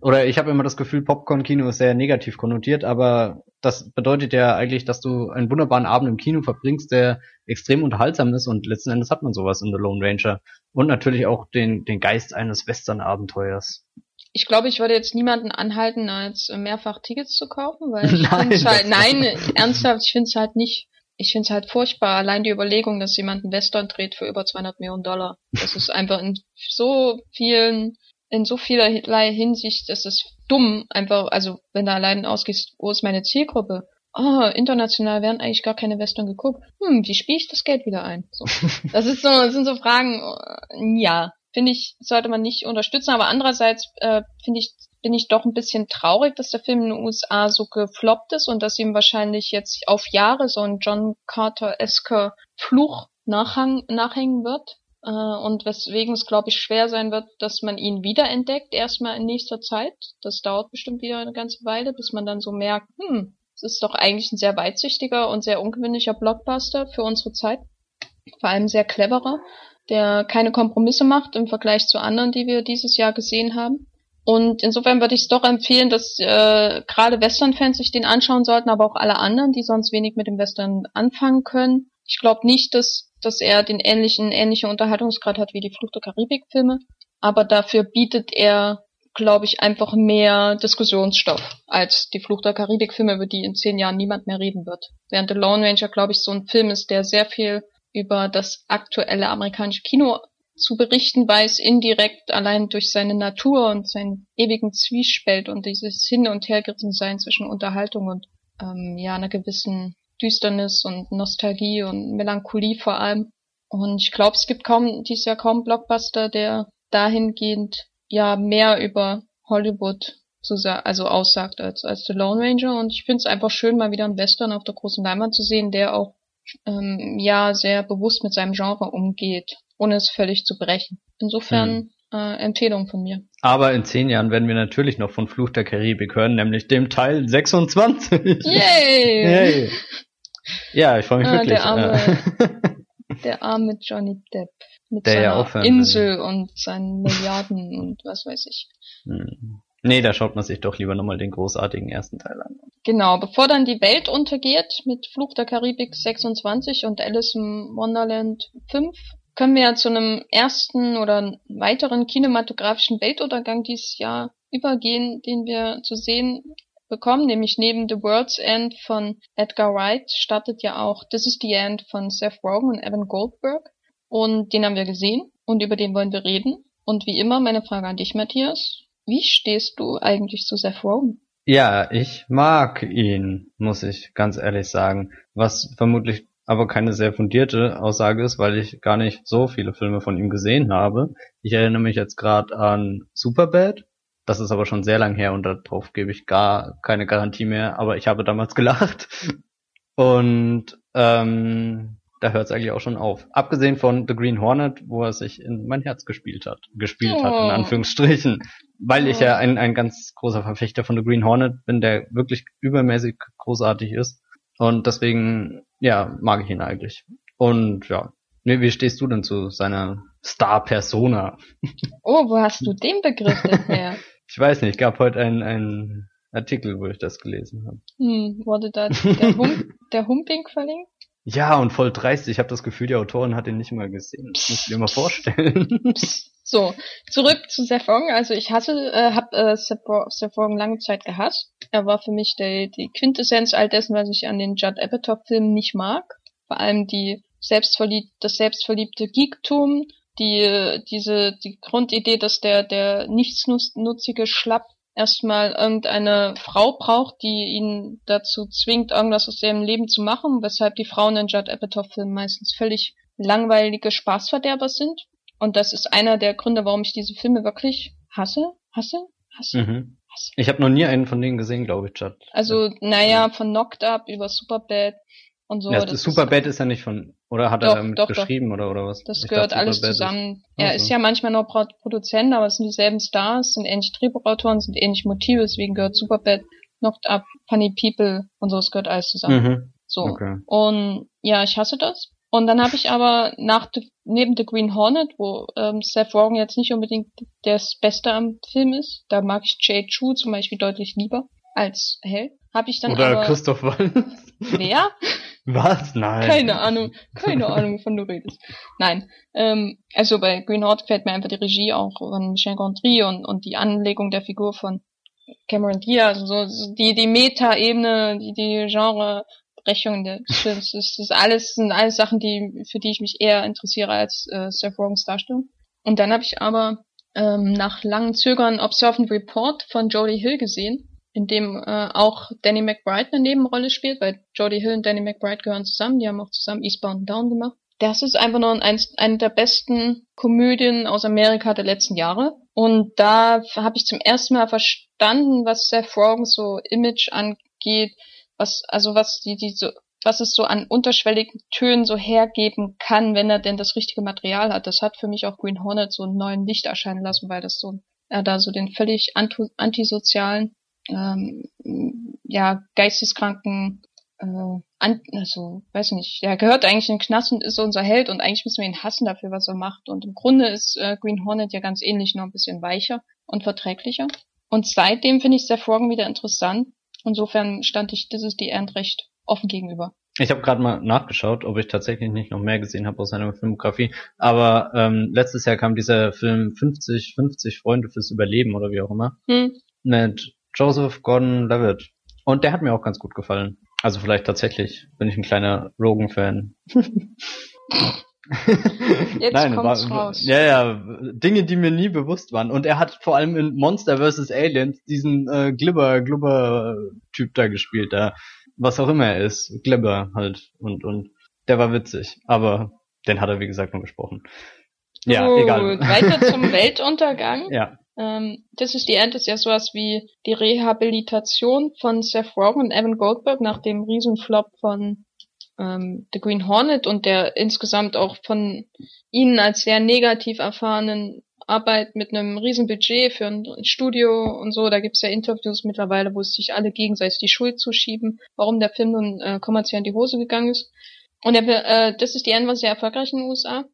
oder ich habe immer das Gefühl, Popcorn-Kino ist sehr negativ konnotiert, aber das bedeutet ja eigentlich, dass du einen wunderbaren Abend im Kino verbringst, der extrem unterhaltsam ist und letzten Endes hat man sowas in The Lone Ranger und natürlich auch den den Geist eines Western-Abenteuers. Ich glaube, ich würde jetzt niemanden anhalten, als mehrfach Tickets zu kaufen, weil ich nein, halt, nein, ernsthaft, ich finde es halt nicht ich finde es halt furchtbar, allein die Überlegung, dass jemand einen Western dreht für über 200 Millionen Dollar. Das ist einfach in so vielen, in so vielerlei Hinsicht, das ist dumm, einfach, also wenn du allein ausgehst, wo ist meine Zielgruppe? Oh, international werden eigentlich gar keine Western geguckt. Hm, wie spiele ich das Geld wieder ein? So. Das ist so, das sind so Fragen, äh, ja, finde ich, sollte man nicht unterstützen, aber andererseits äh, finde ich bin ich doch ein bisschen traurig, dass der Film in den USA so gefloppt ist und dass ihm wahrscheinlich jetzt auf Jahre so ein John Carter-esker Fluch nachhang, nachhängen wird. Äh, und weswegen es, glaube ich, schwer sein wird, dass man ihn wiederentdeckt, erstmal in nächster Zeit. Das dauert bestimmt wieder eine ganze Weile, bis man dann so merkt, hm, es ist doch eigentlich ein sehr weitsichtiger und sehr ungewöhnlicher Blockbuster für unsere Zeit. Vor allem sehr cleverer, der keine Kompromisse macht im Vergleich zu anderen, die wir dieses Jahr gesehen haben. Und insofern würde ich es doch empfehlen, dass äh, gerade Western-Fans sich den anschauen sollten, aber auch alle anderen, die sonst wenig mit dem Western anfangen können. Ich glaube nicht, dass, dass er den ähnlichen, ähnlichen Unterhaltungsgrad hat wie die Flucht der Karibik-Filme, aber dafür bietet er, glaube ich, einfach mehr Diskussionsstoff als die Flucht der Karibik-Filme, über die in zehn Jahren niemand mehr reden wird. Während The Lone Ranger, glaube ich, so ein Film ist, der sehr viel über das aktuelle amerikanische Kino zu berichten weiß, indirekt allein durch seine Natur und seinen ewigen Zwiespalt und dieses Hin- und Hergerissensein zwischen Unterhaltung und ähm, ja einer gewissen Düsternis und Nostalgie und Melancholie vor allem. Und ich glaube, es gibt kaum dieses Jahr kaum Blockbuster, der dahingehend ja mehr über Hollywood zu also aussagt als als The Lone Ranger. Und ich finde es einfach schön, mal wieder einen Western auf der großen Leinwand zu sehen, der auch ähm, ja sehr bewusst mit seinem Genre umgeht ohne es völlig zu brechen. Insofern hm. äh, Empfehlung von mir. Aber in zehn Jahren werden wir natürlich noch von Fluch der Karibik hören, nämlich dem Teil 26. Yay! Yay. Ja, ich freue mich ah, wirklich. Der arme, der arme Johnny Depp. Mit der seiner ja Insel und seinen Milliarden und was weiß ich. Hm. Nee, da schaut man sich doch lieber nochmal den großartigen ersten Teil an. Genau, bevor dann die Welt untergeht mit Fluch der Karibik 26 und Alice im Wonderland 5, können wir ja zu einem ersten oder weiteren kinematografischen Weltuntergang dieses Jahr übergehen, den wir zu sehen bekommen, nämlich neben The World's End von Edgar Wright startet ja auch This is the End von Seth Rogen und Evan Goldberg. Und den haben wir gesehen und über den wollen wir reden. Und wie immer meine Frage an dich, Matthias. Wie stehst du eigentlich zu Seth Rogen? Ja, ich mag ihn, muss ich ganz ehrlich sagen. Was vermutlich aber keine sehr fundierte Aussage ist, weil ich gar nicht so viele Filme von ihm gesehen habe. Ich erinnere mich jetzt gerade an Superbad, Das ist aber schon sehr lang her und darauf gebe ich gar keine Garantie mehr, aber ich habe damals gelacht. Und ähm, da hört es eigentlich auch schon auf. Abgesehen von The Green Hornet, wo er sich in mein Herz gespielt hat. Gespielt oh. hat, in oh. Anführungsstrichen. Weil ich ja ein, ein ganz großer Verfechter von The Green Hornet bin, der wirklich übermäßig großartig ist. Und deswegen, ja, mag ich ihn eigentlich. Und ja, nee, wie stehst du denn zu seiner Star-Persona? Oh, wo hast du den Begriff denn her? ich weiß nicht, gab heute ein, ein Artikel, wo ich das gelesen habe. Hm, wurde da der, hum der Humping verlinkt? Ja, und voll dreist. Ich habe das Gefühl, die Autorin hat ihn nicht mal gesehen. Das muss ich dir mal vorstellen. So, zurück zu Sefong. Also ich hasse, äh, habe äh, Sefong lange Zeit gehasst. Er war für mich der, die Quintessenz all dessen, was ich an den Judd Apatow-Filmen nicht mag. Vor allem die selbstverlieb das selbstverliebte Geektum, die diese die Grundidee, dass der der nichtsnutzige Schlapp erstmal irgendeine Frau braucht, die ihn dazu zwingt, irgendwas aus seinem Leben zu machen, weshalb die Frauen in Judd Apatow-Filmen meistens völlig langweilige Spaßverderber sind. Und das ist einer der Gründe, warum ich diese Filme wirklich hasse, hasse, hasse. Mhm. hasse. Ich habe noch nie einen von denen gesehen, glaube ich, Judd. Also, naja, von Knocked Up über Superbad und so. Ja, das Superbad ist, ist ja nicht von, oder hat doch, er damit doch, geschrieben doch. oder oder was? Das ich gehört dachte, alles zusammen. Ist, er also. ist ja manchmal nur Produzent, aber es sind dieselben Stars, sind ähnliche Drehbuchautoren, sind ähnliche Motive, deswegen gehört Superbad, Knocked Up, Funny People und so, es gehört alles zusammen. Mhm. So. Okay. Und ja, ich hasse das. Und dann habe ich aber nach neben The Green Hornet, wo ähm, Seth Rogen jetzt nicht unbedingt das Beste am Film ist, da mag ich Jay Chu zum Beispiel deutlich lieber als Held, habe ich dann Oder aber, Christoph Waltz. Wer? Was? Nein. Keine Ahnung, keine Ahnung, wovon du redest. Nein, ähm, also bei Green Horde gefällt mir einfach die Regie auch von Michel Gondry und, und die Anlegung der Figur von Cameron Diaz, also so die, die Meta-Ebene, die, die Genrebrechung des Films, das ist alles, sind alles Sachen, die, für die ich mich eher interessiere als äh, Seth Rogens Darstellung. Und dann habe ich aber ähm, nach langen Zögern Observe and Report von Jodie Hill gesehen in dem äh, auch Danny McBride eine Nebenrolle spielt, weil Jodie Hill und Danny McBride gehören zusammen, die haben auch zusammen Eastbound Down gemacht. Das ist einfach nur ein, eine der besten Komödien aus Amerika der letzten Jahre. Und da habe ich zum ersten Mal verstanden, was Seth Rogen so Image angeht, was, also was die, die so, was es so an unterschwelligen Tönen so hergeben kann, wenn er denn das richtige Material hat. Das hat für mich auch Green Hornet so einen neuen Licht erscheinen lassen, weil das so, er da so den völlig antisozialen ähm, ja, geisteskranken, äh, an, also, weiß nicht, der gehört eigentlich in den Knast und ist unser Held und eigentlich müssen wir ihn hassen dafür, was er macht. Und im Grunde ist äh, Green Hornet ja ganz ähnlich, nur ein bisschen weicher und verträglicher. Und seitdem finde ich der Vorgang wieder interessant. Insofern stand ich das ist die End recht offen gegenüber. Ich habe gerade mal nachgeschaut, ob ich tatsächlich nicht noch mehr gesehen habe aus seiner Filmografie. Aber ähm, letztes Jahr kam dieser Film 50, 50 Freunde fürs Überleben oder wie auch immer. Hm. Mit Joseph Gordon-Levitt. Und der hat mir auch ganz gut gefallen. Also vielleicht tatsächlich bin ich ein kleiner Rogan-Fan. Jetzt Nein, kommt's war, raus. Ja, ja, Dinge, die mir nie bewusst waren. Und er hat vor allem in Monster vs. Aliens diesen äh, Glibber, Glibber-Typ da gespielt, da, was auch immer er ist, Glibber halt. Und, und der war witzig. Aber den hat er, wie gesagt, nur gesprochen. Ja, Gut, egal. Weiter zum Weltuntergang. Ja. Ähm, das ist die End ist ja sowas wie die Rehabilitation von Seth Rogen und Evan Goldberg nach dem Riesenflop von ähm, The Green Hornet und der insgesamt auch von ihnen als sehr negativ erfahrenen Arbeit mit einem riesen Budget für ein Studio und so. Da gibt's ja Interviews mittlerweile, wo sich alle gegenseitig die Schuld zuschieben, warum der Film nun äh, kommerziell in die Hose gegangen ist. Und der, äh, das ist die End war sehr erfolgreich in den USA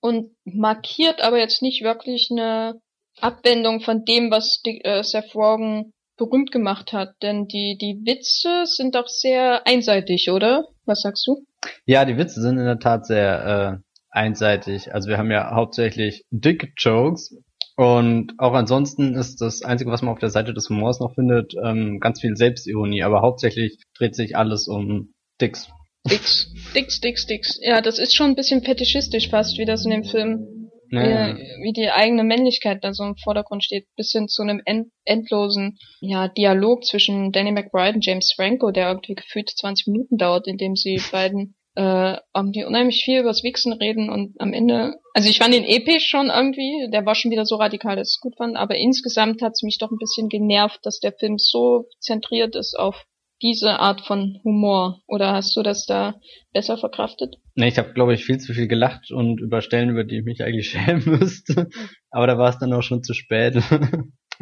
und markiert aber jetzt nicht wirklich eine Abwendung von dem, was die, äh, Seth Rogen berühmt gemacht hat. Denn die, die Witze sind doch sehr einseitig, oder? Was sagst du? Ja, die Witze sind in der Tat sehr äh, einseitig. Also wir haben ja hauptsächlich Dick-Jokes. Und auch ansonsten ist das Einzige, was man auf der Seite des Humors noch findet, ähm, ganz viel Selbstironie. Aber hauptsächlich dreht sich alles um Dicks. Dicks, Dicks, Dicks, Dicks. Ja, das ist schon ein bisschen fetischistisch fast, wie das in dem Film ja. wie, wie die eigene Männlichkeit da so im Vordergrund steht, bis hin zu einem end, endlosen ja, Dialog zwischen Danny McBride und James Franco, der irgendwie gefühlt 20 Minuten dauert, in dem sie beiden äh, irgendwie unheimlich viel übers Wichsen reden und am Ende Also ich fand den episch schon irgendwie, der war schon wieder so radikal, dass ich es gut fand, aber insgesamt hat es mich doch ein bisschen genervt, dass der Film so zentriert ist auf diese Art von Humor. Oder hast du das da besser verkraftet? Nee, ich habe, glaube ich, viel zu viel gelacht und über Stellen, über die ich mich eigentlich schämen müsste. Aber da war es dann auch schon zu spät.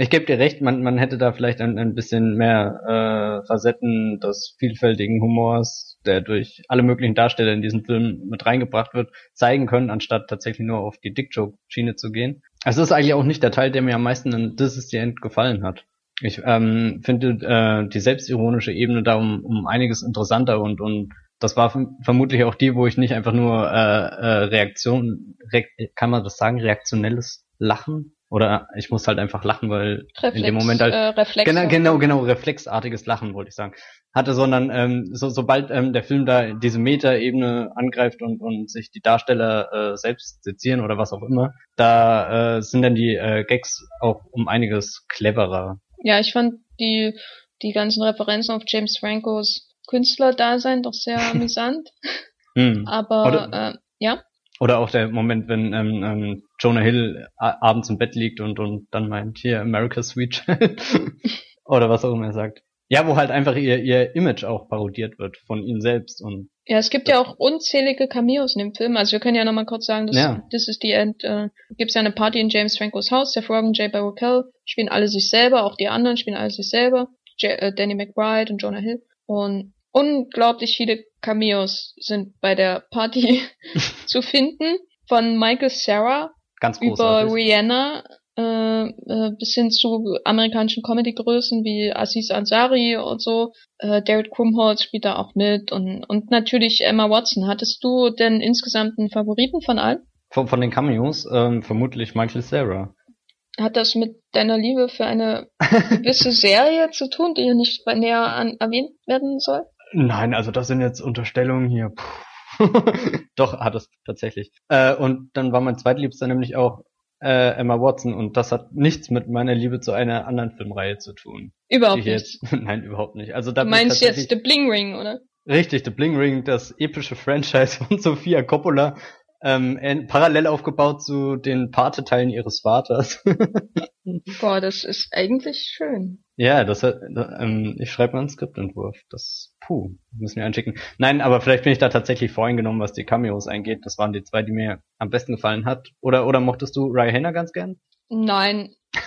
Ich gebe dir recht, man, man hätte da vielleicht ein, ein bisschen mehr äh, Facetten des vielfältigen Humors, der durch alle möglichen Darsteller in diesen Film mit reingebracht wird, zeigen können, anstatt tatsächlich nur auf die Dick-Joke-Schiene zu gehen. Es ist eigentlich auch nicht der Teil, der mir am meisten in This is the End gefallen hat. Ich ähm, finde äh, die selbstironische Ebene da um, um einiges interessanter und, und das war vermutlich auch die, wo ich nicht einfach nur äh, äh, Reaktion, re kann man das sagen, reaktionelles Lachen? Oder ich muss halt einfach lachen, weil Reflex, in dem Moment halt äh, Reflex genau genau genau reflexartiges Lachen wollte ich sagen. Hatte, sondern ähm, so, sobald ähm, der Film da diese Metaebene angreift und und sich die Darsteller äh, selbst sezieren oder was auch immer, da äh, sind dann die äh, Gags auch um einiges cleverer. Ja, ich fand die die ganzen Referenzen auf James Francos Künstlerdasein doch sehr amüsant. hm. Aber Oder äh, ja. Oder auch der Moment, wenn ähm, ähm, Jonah Hill abends im Bett liegt und, und dann meint, hier, America's Sweet Child. Oder was auch immer er sagt. Ja, wo halt einfach ihr, ihr Image auch parodiert wird von ihm selbst und. Ja, es gibt ja auch unzählige Cameos in dem Film. Also wir können ja nochmal kurz sagen, dass ja. das ist die End, äh, gibt's ja eine Party in James Francos Haus, der Frog und Jay Baruchel spielen alle sich selber, auch die anderen spielen alle sich selber. J äh, Danny McBride und Jonah Hill. Und unglaublich viele Cameos sind bei der Party zu finden. Von Michael Sarah Ganz über Rihanna äh, äh, bis hin zu amerikanischen Comedy-Größen wie Aziz Ansari und so. Äh, David Krumholtz spielt da auch mit und, und natürlich Emma Watson. Hattest du denn insgesamt einen Favoriten von allen? Von, von den Cameos ähm, vermutlich Michael Sarah. Hat das mit deiner Liebe für eine gewisse Serie zu tun, die hier nicht näher an, erwähnt werden soll? Nein, also das sind jetzt Unterstellungen hier. Doch, hat es tatsächlich. Äh, und dann war mein zweitliebster nämlich auch äh, Emma Watson und das hat nichts mit meiner Liebe zu einer anderen Filmreihe zu tun. Überhaupt nicht. nein, überhaupt nicht. Also da du meinst jetzt The Bling Ring, oder? Richtig, The Bling Ring, das epische Franchise von Sophia Coppola, ähm, parallel aufgebaut zu den Pate-Teilen ihres Vaters. Boah, das ist eigentlich schön. Ja, das ähm, ich schreibe mal einen Skriptentwurf. Das puh, müssen wir einschicken. Nein, aber vielleicht bin ich da tatsächlich voreingenommen, was die Cameos eingeht. Das waren die zwei, die mir am besten gefallen hat. Oder oder mochtest du Ryan Hanna ganz gern? Nein.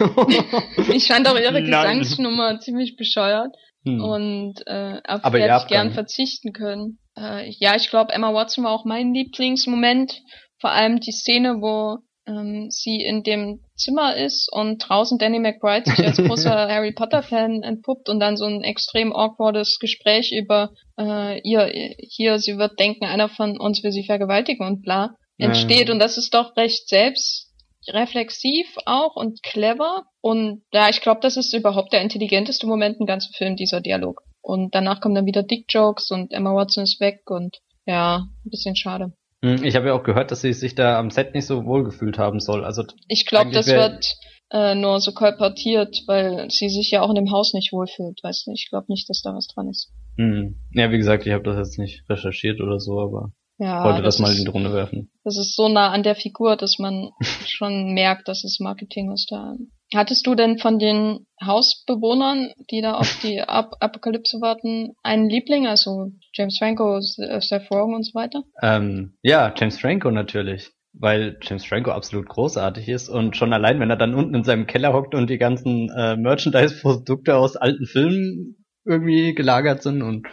ich fand auch ihre Gesangsnummer ziemlich bescheuert. Hm. Und äh, auf aber die hätte ich gern verzichten können. Äh, ja, ich glaube, Emma Watson war auch mein Lieblingsmoment. Vor allem die Szene, wo ähm, sie in dem Zimmer ist und draußen Danny McBride sich als großer Harry Potter Fan entpuppt und dann so ein extrem awkwardes Gespräch über äh, ihr hier sie wird denken einer von uns will sie vergewaltigen und bla entsteht ja. und das ist doch recht selbstreflexiv auch und clever. Und ja ich glaube das ist überhaupt der intelligenteste Moment im ganzen Film dieser Dialog. Und danach kommen dann wieder Dick Jokes und Emma Watson ist weg und ja ein bisschen schade ich habe ja auch gehört, dass sie sich da am Set nicht so wohl gefühlt haben soll. Also ich glaube, das wird äh, nur so kolportiert, weil sie sich ja auch in dem Haus nicht wohlfühlt. Weißt du, ich glaube nicht, dass da was dran ist. Hm. Ja, wie gesagt, ich habe das jetzt nicht recherchiert oder so, aber ja, wollte das, das mal in die Runde werfen. Das ist so nah an der Figur, dass man schon merkt, dass es Marketing ist da. Hattest du denn von den Hausbewohnern, die da auf die Ap Apokalypse warten, einen Liebling? Also James Franco, äh, Seth Rogen und so weiter? Ähm, ja, James Franco natürlich. Weil James Franco absolut großartig ist und schon allein, wenn er dann unten in seinem Keller hockt und die ganzen äh, Merchandise-Produkte aus alten Filmen irgendwie gelagert sind und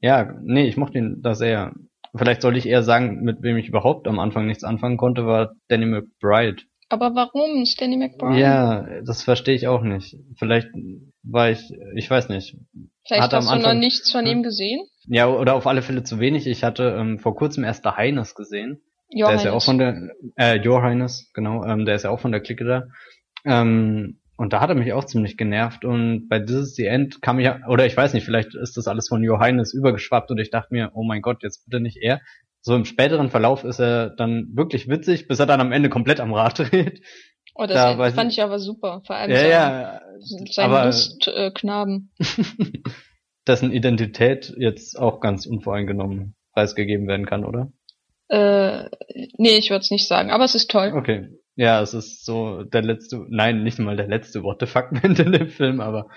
ja, nee, ich mochte ihn da sehr. Vielleicht sollte ich eher sagen, mit wem ich überhaupt am Anfang nichts anfangen konnte, war Danny McBride. Aber warum Stanley McBride? Ja, das verstehe ich auch nicht. Vielleicht war ich, ich weiß nicht. Vielleicht hatte hast am Anfang, du noch nichts von ihm gesehen? Ja, oder auf alle Fälle zu wenig. Ich hatte ähm, vor kurzem erst der Heines gesehen. Johannes. Der ist ja auch von der, äh, Johannes, genau, ähm, der ist ja auch von der Clique da. Ähm, und da hat er mich auch ziemlich genervt. Und bei This is the End kam ich, oder ich weiß nicht, vielleicht ist das alles von Johannes übergeschwappt und ich dachte mir, oh mein Gott, jetzt bitte nicht er so im späteren Verlauf ist er dann wirklich witzig, bis er dann am Ende komplett am Rad dreht. Oh, das da fand ich aber super. Vor allem ja, sein, ja, sein Lustknaben. Äh, dessen Identität jetzt auch ganz unvoreingenommen preisgegeben werden kann, oder? Äh, nee, ich würde es nicht sagen, aber es ist toll. Okay. Ja, es ist so der letzte, nein, nicht mal der letzte What the fuck Moment in dem Film, aber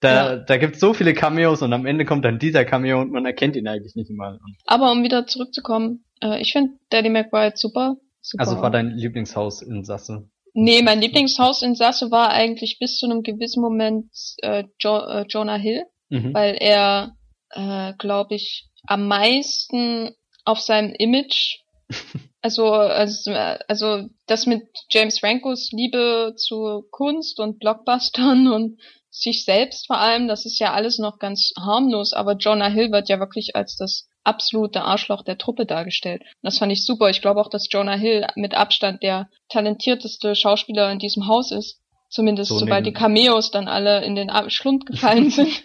da, ja. da gibt's so viele Cameos und am Ende kommt dann dieser Cameo und man erkennt ihn eigentlich nicht mal. Aber um wieder zurückzukommen, äh, ich finde Daddy McBride super, super. Also war dein Lieblingshaus in Sasse? Nee, mein Lieblingshaus in Sasse war eigentlich bis zu einem gewissen Moment äh, jo äh, Jonah Hill, mhm. weil er, äh, glaube ich, am meisten auf seinem Image, also, also, also das mit James Francos Liebe zu Kunst und Blockbustern und sich selbst vor allem, das ist ja alles noch ganz harmlos, aber Jonah Hill wird ja wirklich als das absolute Arschloch der Truppe dargestellt. Und das fand ich super. Ich glaube auch, dass Jonah Hill mit Abstand der talentierteste Schauspieler in diesem Haus ist. Zumindest so sobald die Cameos dann alle in den Schlund gefallen sind.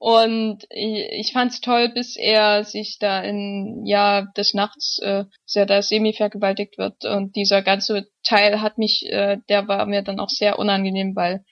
Und ich, fand's toll, bis er sich da in ja des Nachts, äh, sehr da semi vergewaltigt wird. Und dieser ganze Teil hat mich, äh, der war mir dann auch sehr unangenehm, weil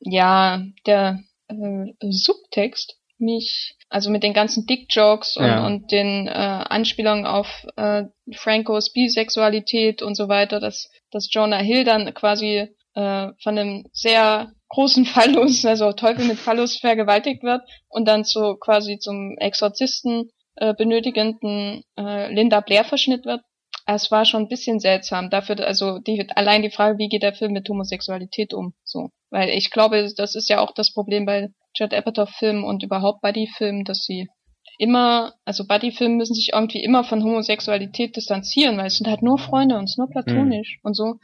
ja der äh, Subtext mich, also mit den ganzen Dick-Jokes und, ja. und den äh, Anspielungen auf äh, Francos Bisexualität und so weiter, dass, dass Jonah Hill dann quasi äh, von einem sehr großen Phallus, also Teufel mit Phallus vergewaltigt wird und dann so quasi zum Exorzisten äh, benötigenden äh, Linda Blair verschnitt wird. Es war schon ein bisschen seltsam. Dafür, also die, allein die Frage, wie geht der Film mit Homosexualität um? So, weil ich glaube, das ist ja auch das Problem bei Judd Apatow-Filmen und überhaupt Buddy-Filmen, dass sie immer, also Buddy-Filme müssen sich irgendwie immer von Homosexualität distanzieren, weil es sind halt nur Freunde und es ist nur platonisch mhm. und so.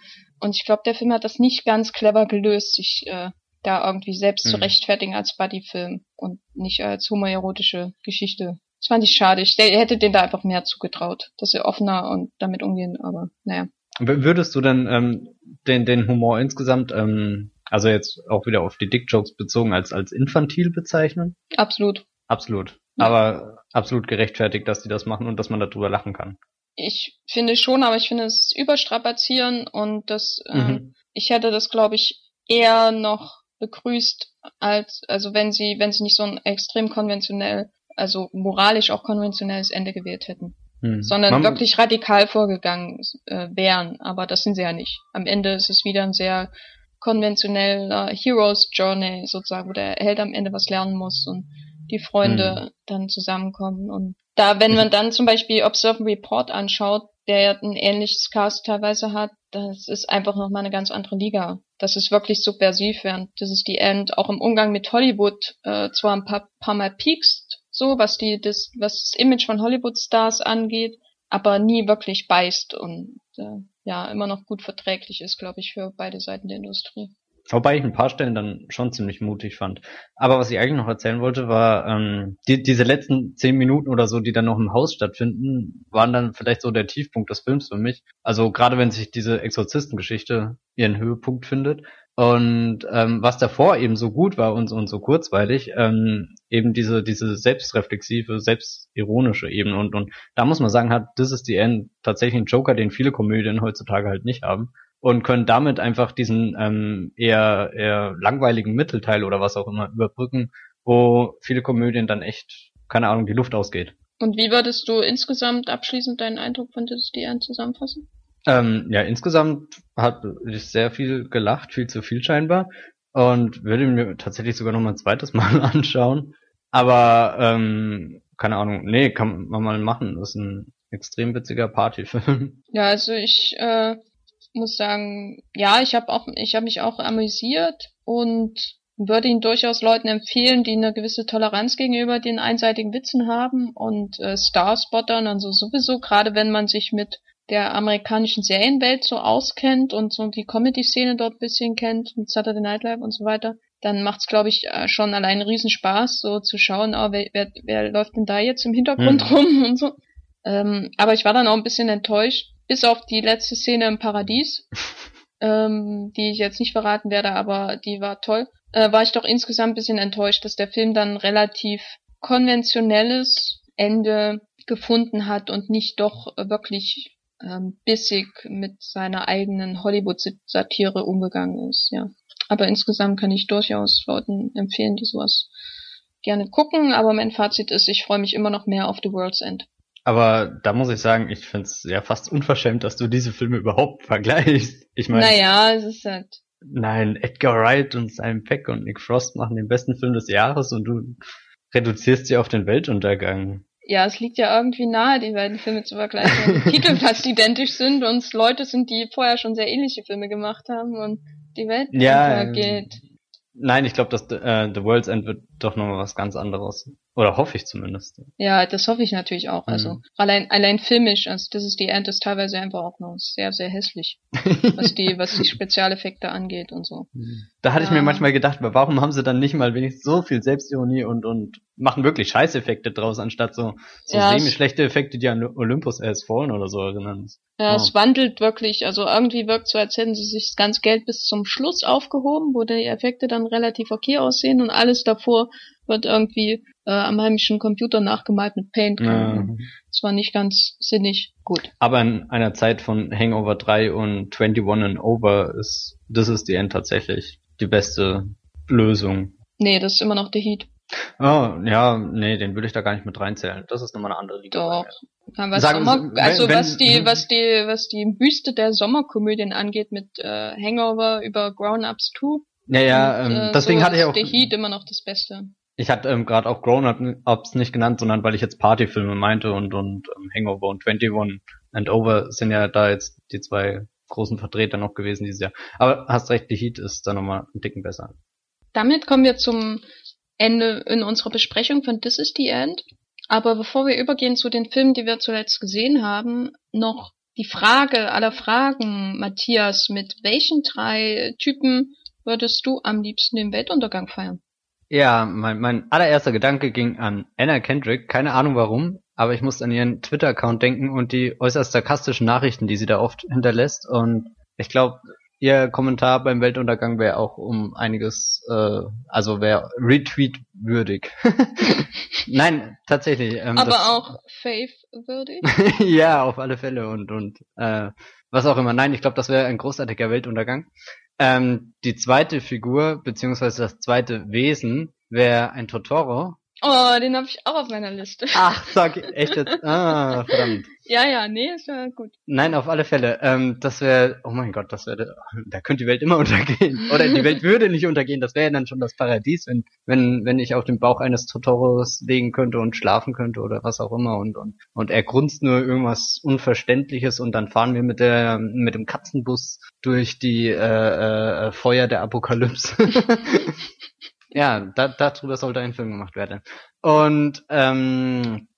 Und ich glaube, der Film hat das nicht ganz clever gelöst, sich äh, da irgendwie selbst mhm. zu rechtfertigen als Buddy-Film und nicht als homoerotische Geschichte. Das fand ich schade. Ich hätte den da einfach mehr zugetraut, dass sie offener und damit umgehen, aber naja. Würdest du denn ähm, den, den Humor insgesamt ähm, also jetzt auch wieder auf die Dick-Jokes bezogen als, als infantil bezeichnen? Absolut. Absolut. Ja. Aber absolut gerechtfertigt, dass die das machen und dass man darüber lachen kann. Ich finde schon, aber ich finde es überstrapazieren und das, ähm, mhm. ähm, ich hätte das, glaube ich, eher noch begrüßt, als, also wenn sie, wenn sie nicht so ein extrem konventionell, also moralisch auch konventionelles Ende gewählt hätten. Mhm. Sondern Man wirklich radikal vorgegangen äh, wären, aber das sind sie ja nicht. Am Ende ist es wieder ein sehr konventioneller Heroes Journey sozusagen, wo der Held am Ende was lernen muss und die Freunde mhm. dann zusammenkommen. Und da, wenn man dann zum Beispiel Observe Report anschaut, der ja ein ähnliches Cast teilweise hat, das ist einfach nochmal eine ganz andere Liga. Das ist wirklich subversiv, während das ist die End auch im Umgang mit Hollywood äh, zwar ein paar, paar Mal piekst, so was die das was das Image von Hollywood Stars angeht, aber nie wirklich beißt und äh, ja immer noch gut verträglich ist, glaube ich, für beide Seiten der Industrie. Wobei ich ein paar Stellen dann schon ziemlich mutig fand. Aber was ich eigentlich noch erzählen wollte, war, ähm, die, diese letzten zehn Minuten oder so, die dann noch im Haus stattfinden, waren dann vielleicht so der Tiefpunkt des Films für mich. Also gerade wenn sich diese Exorzistengeschichte ihren Höhepunkt findet. Und ähm, was davor eben so gut war und, und so kurzweilig, ähm, eben diese, diese selbstreflexive, selbstironische Ebene. Und, und da muss man sagen, hat This is the End tatsächlich einen Joker, den viele Komödien heutzutage halt nicht haben. Und können damit einfach diesen ähm, eher, eher langweiligen Mittelteil oder was auch immer überbrücken, wo viele Komödien dann echt, keine Ahnung, die Luft ausgeht. Und wie würdest du insgesamt abschließend deinen Eindruck von This is the End zusammenfassen? Ähm, ja, insgesamt hat ich sehr viel gelacht, viel zu viel scheinbar. Und würde mir tatsächlich sogar noch mal ein zweites Mal anschauen. Aber, ähm, keine Ahnung, nee, kann man mal machen. Das ist ein extrem witziger Partyfilm. Ja, also ich äh, muss sagen, ja, ich habe auch, ich habe mich auch amüsiert und würde ihn durchaus Leuten empfehlen, die eine gewisse Toleranz gegenüber den einseitigen Witzen haben und äh, Starspottern, also sowieso, gerade wenn man sich mit der amerikanischen Serienwelt so auskennt und so die Comedy-Szene dort bisschen kennt, mit Saturday Night Live und so weiter, dann macht's, glaube ich, äh, schon allein riesen Spaß, so zu schauen, oh, wer, wer, wer läuft denn da jetzt im Hintergrund mhm. rum und so. Ähm, aber ich war dann auch ein bisschen enttäuscht, bis auf die letzte Szene im Paradies, ähm, die ich jetzt nicht verraten werde, aber die war toll, äh, war ich doch insgesamt ein bisschen enttäuscht, dass der Film dann relativ konventionelles Ende gefunden hat und nicht doch wirklich ähm, bissig mit seiner eigenen Hollywood-Satire umgegangen ist, ja. Aber insgesamt kann ich durchaus Leuten empfehlen, die sowas gerne gucken, aber mein Fazit ist, ich freue mich immer noch mehr auf The World's End. Aber da muss ich sagen, ich finde es ja fast unverschämt, dass du diese Filme überhaupt vergleichst. Ich meine. Naja, es ist halt. Nein, Edgar Wright und Simon Peck und Nick Frost machen den besten Film des Jahres und du reduzierst sie auf den Weltuntergang. Ja, es liegt ja irgendwie nahe, die beiden Filme zu vergleichen, weil die Titel fast identisch sind und es Leute sind, die vorher schon sehr ähnliche Filme gemacht haben und die Welt Ja, untergeht. Nein, ich glaube, dass äh, The World's End wird doch nochmal was ganz anderes. Oder hoffe ich zumindest. Ja, das hoffe ich natürlich auch. Mhm. Also allein allein filmisch, also das ist die End ist teilweise einfach auch noch sehr sehr hässlich, was die was die Spezialeffekte angeht und so. Da hatte ich Ja. mir manchmal gedacht, warum haben sie dann nicht mal wenigstens so viel Selbstironie und, und machen wirklich Scheißeffekte draus, anstatt so, so Ja, semi-schlechte Effekte, die an Olympus Has Fallen oder so erinnern. Ja, Oh. es wandelt wirklich, also irgendwie wirkt so, als hätten sie sich das ganze Geld bis zum Schluss aufgehoben, wo die Effekte dann relativ okay aussehen und alles davor wird irgendwie äh, am heimischen Computer nachgemalt mit Paint. Ja. Das war nicht ganz sinnig gut. Aber in einer Zeit von Hangover 3 und 21 and Over ist This is the End tatsächlich die beste Lösung. Nee, das ist immer noch der Heat. Oh, ja, nee, den würde ich da gar nicht mit reinzählen. Das ist nochmal eine andere Liga. Doch. Ja, was Sagen Sommer, also wenn- was die, was die, was die Wüste der Sommerkomödien angeht mit äh, Hangover über Grown Ups 2. Ja, ja, und, ähm, äh, deswegen so hatte ich auch, The Heat immer noch das Beste. ich hatte ähm, gerade auch Grown-Ups nicht genannt, sondern weil ich jetzt Partyfilme meinte und, und ähm, Hangover und 21 and Over sind ja da jetzt die zwei großen Vertreter noch gewesen dieses Jahr. Aber hast recht, The Heat ist da nochmal einen Ticken besser. Damit kommen wir zum Ende in unserer Besprechung von This is the End. Aber bevor wir übergehen zu den Filmen, die wir zuletzt gesehen haben, noch die Frage aller Fragen, Matthias, mit welchen drei Typen würdest du am liebsten den Weltuntergang feiern? Ja, mein, mein allererster Gedanke ging an Anna Kendrick, keine Ahnung warum, aber ich musste an ihren Twitter-Account denken und die äußerst sarkastischen Nachrichten, die sie da oft hinterlässt. Und ich glaube, ihr Kommentar beim Weltuntergang wäre auch um einiges, äh, also wäre Retweet würdig. Nein, tatsächlich. Ähm, Aber das, auch Faith würdig? ja, auf alle Fälle und und äh, was auch immer. Nein, ich glaube, das wäre ein großartiger Weltuntergang. Ähm, die zweite Figur beziehungsweise das zweite Wesen wäre ein Totoro. Oh, den habe ich auch auf meiner Liste. Ach, sag echt jetzt. Ah, verdammt. Ja, ja, nee, ist ja gut. Nein, auf alle Fälle. Ähm, das wäre, oh mein Gott, das wäre, da könnte die Welt immer untergehen. Oder die Welt würde nicht untergehen. Das wäre ja dann schon das Paradies, wenn, wenn, wenn ich auf dem Bauch eines Totoros liegen könnte und schlafen könnte oder was auch immer und und und er grunzt nur irgendwas Unverständliches und dann fahren wir mit der mit dem Katzenbus durch die äh, äh, Feuer der Apokalypse. ja, da, darüber sollte ein Film gemacht werden. Und ähm,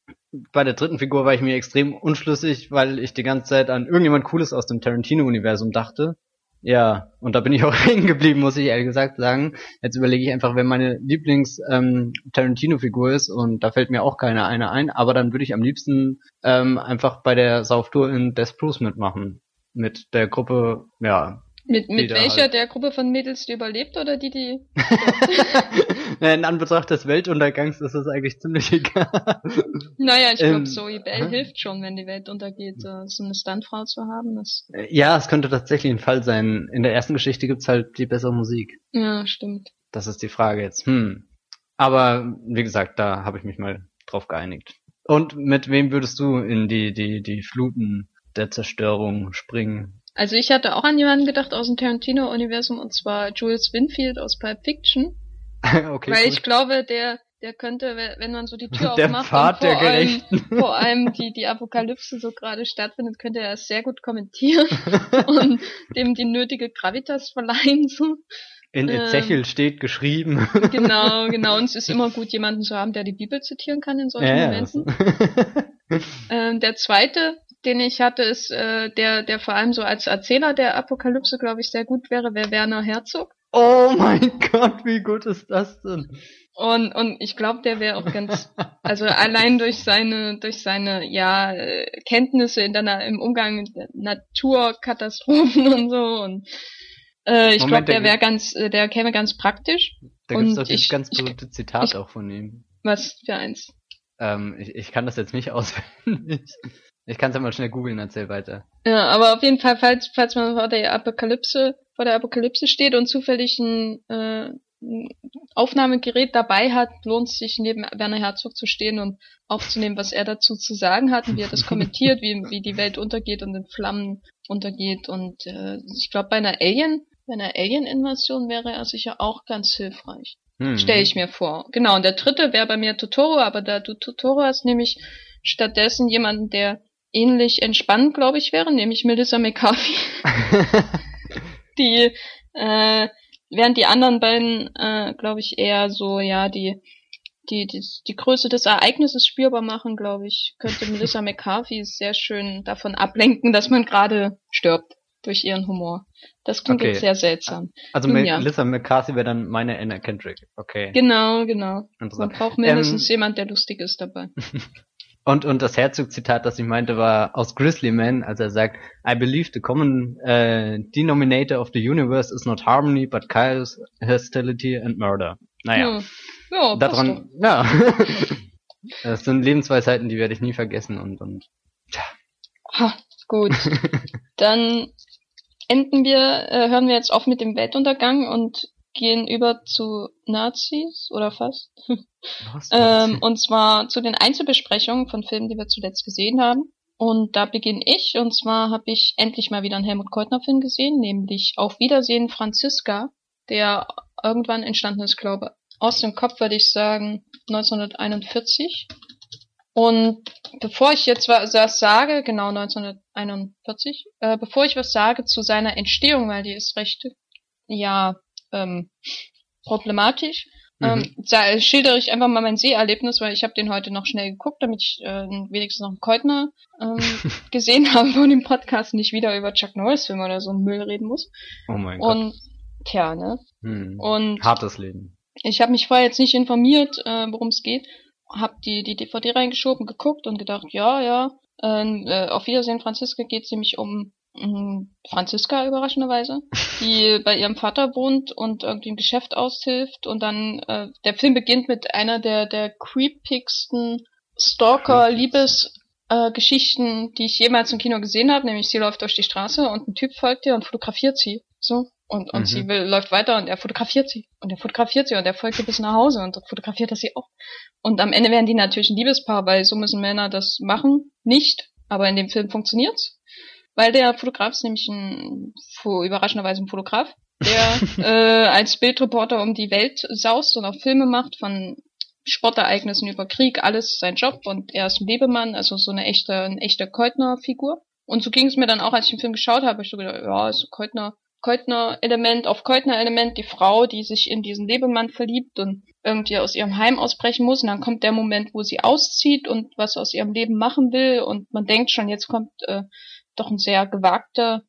bei der dritten Figur war ich mir extrem unschlüssig, weil ich die ganze Zeit an irgendjemand Cooles aus dem Tarantino-Universum dachte. Ja, und da bin ich auch hängen geblieben, muss ich ehrlich gesagt sagen. Jetzt überlege ich einfach, wer meine Lieblings-Tarantino-Figur ist und da fällt mir auch keine eine ein, aber dann würde ich am liebsten ähm, einfach bei der Sauftour in Death Bruce mitmachen. Mit der Gruppe, ja. Mit, mit welcher halt. der Gruppe von Mädels, die überlebt oder die, die in Anbetracht des Weltuntergangs ist das eigentlich ziemlich egal. Naja, ich Ähm, glaube, Zoe Bell aha. hilft schon, wenn die Welt untergeht, äh, so eine Stuntfrau zu haben. Das, Ja, es könnte tatsächlich ein Fall sein. In der ersten Geschichte gibt's halt die bessere Musik. ja, stimmt. Das ist die Frage jetzt. Hm. Aber wie gesagt, da habe ich mich mal drauf geeinigt. Und mit wem würdest du in die die die Fluten der Zerstörung springen? Also ich hatte auch an jemanden gedacht aus dem Tarantino-Universum und zwar Jules Winfield aus Pulp Fiction, okay. weil gut. ich glaube, der der könnte, we- wenn man so die Tür Der aufmacht Pfad und der vor allem, Gerechten. vor allem die die Apokalypse so gerade stattfindet, könnte er es sehr gut kommentieren und dem die nötige Gravitas verleihen. So. In ähm, Ezechiel steht geschrieben. Genau, genau. Und es ist immer gut, jemanden zu haben, der die Bibel zitieren kann in solchen ja, ja, Momenten. das- Ähm, der zweite, den ich hatte, ist äh, der, der vor allem so als Erzähler der Apokalypse, glaube ich, sehr gut wäre, wäre Werner Herzog. oh mein Gott, wie gut ist das denn? Und, und ich glaube, der wäre auch ganz, also allein durch seine, durch seine, ja, äh, Kenntnisse in der, im Umgang mit Naturkatastrophen und so und äh, ich glaube, der wäre ganz, äh, der käme ganz praktisch. Da gibt's Und doch dieses ich- ganz berühmte Zitat ich- auch von ihm. Was für eins. Ähm, ich, ich kann das jetzt nicht auswendig. Ich kann es ja mal schnell googeln, erzähl weiter. Ja, aber auf jeden Fall, falls, falls man vor der Apokalypse, vor der Apokalypse steht und zufällig ein, äh, ein Aufnahmegerät dabei hat, lohnt es sich neben Werner Herzog zu stehen und aufzunehmen, was er dazu zu sagen hat und wie er das kommentiert, wie, wie die Welt untergeht und in Flammen untergeht. Und äh, ich glaube, bei einer Alien, bei einer Alien-Invasion wäre er sicher auch ganz hilfreich. Hm. Stelle ich mir vor. Genau, und der dritte wäre bei mir Totoro, aber da du Totoro hast, nämlich stattdessen jemanden, der ähnlich entspannt, glaube ich, wäre, nämlich Melissa McCarthy. die, äh, während die anderen beiden, äh, glaube ich, eher so, ja, die, die, die, die Größe des Ereignisses spürbar machen, glaube ich, könnte Melissa McCarthy sehr schön davon ablenken, dass man gerade stirbt durch ihren Humor. Das klingt okay. jetzt sehr seltsam. Also Nun, Melissa ja. McCarthy wäre dann meine Anna Kendrick. Okay. Genau, genau. Man braucht mindestens ähm, jemand, der lustig ist dabei. Und, und das Herzog-Zitat, das ich meinte, war aus Grizzly Man, als er sagt, I believe the common uh, denominator of the universe is not harmony, but chaos, hostility and murder. Naja. Ja, ja daran, ja. das sind Lebensweisheiten, die werde ich nie vergessen und, und, tja. Ha, gut. Dann enden wir, äh, hören wir jetzt auf mit dem Weltuntergang und gehen über zu Nazis oder fast. ähm, und zwar zu den Einzelbesprechungen von Filmen, die wir zuletzt gesehen haben. Und da beginne ich. Und zwar habe ich endlich mal wieder einen Helmut Keutner-Film gesehen, nämlich Auf Wiedersehen Franziska, der irgendwann entstanden ist, glaube aus dem Kopf würde ich sagen 1941. Und bevor ich jetzt was sage, genau 1941, äh, bevor ich was sage zu seiner Entstehung, weil die ist recht, ja, ähm, problematisch, mhm. ähm, schildere ich einfach mal mein Seherlebnis, weil ich habe den heute noch schnell geguckt, damit ich äh, wenigstens noch einen Keutner ähm, gesehen habe und im Podcast nicht wieder über Chuck Norris Filme oder so einen Müll reden muss. Oh mein Gott. Und tja, ne? Mhm. Und hartes Leben. Ich habe mich vorher jetzt nicht informiert, äh, worum es geht, habe die die DVD reingeschoben, geguckt und gedacht, ja, ja, ähm, äh, auf Wiedersehen Franziska geht es nämlich um. Franziska überraschenderweise, die bei ihrem Vater wohnt und irgendwie ein Geschäft aushilft und dann äh, der Film beginnt mit einer der der creepigsten Stalker-Liebesgeschichten, äh, die ich jemals im Kino gesehen habe, nämlich sie läuft durch die Straße und ein Typ folgt ihr und fotografiert sie. So. Und, und mhm. sie will, läuft weiter und er fotografiert sie. Und er fotografiert sie und er folgt ihr bis nach Hause und fotografiert er sie auch. Und am Ende werden die natürlich ein Liebespaar, weil so müssen Männer das machen. Nicht. Aber in dem Film funktioniert's weil der Fotograf ist nämlich ein, überraschenderweise ein Fotograf, der äh, als Bildreporter um die Welt saust und auch Filme macht von Sportereignissen über Krieg, alles sein Job und er ist ein Lebemann, also so eine echte, eine echte Keutner-Figur. Und so ging es mir dann auch, als ich den Film geschaut habe, ich so gedacht, ja, ist Keutner, Keutner-Element auf Keutner-Element, die Frau, die sich in diesen Lebemann verliebt und irgendwie aus ihrem Heim ausbrechen muss. Und dann kommt der Moment, wo sie auszieht und was aus ihrem Leben machen will. Und man denkt schon, jetzt kommt äh, doch ein sehr gewagter,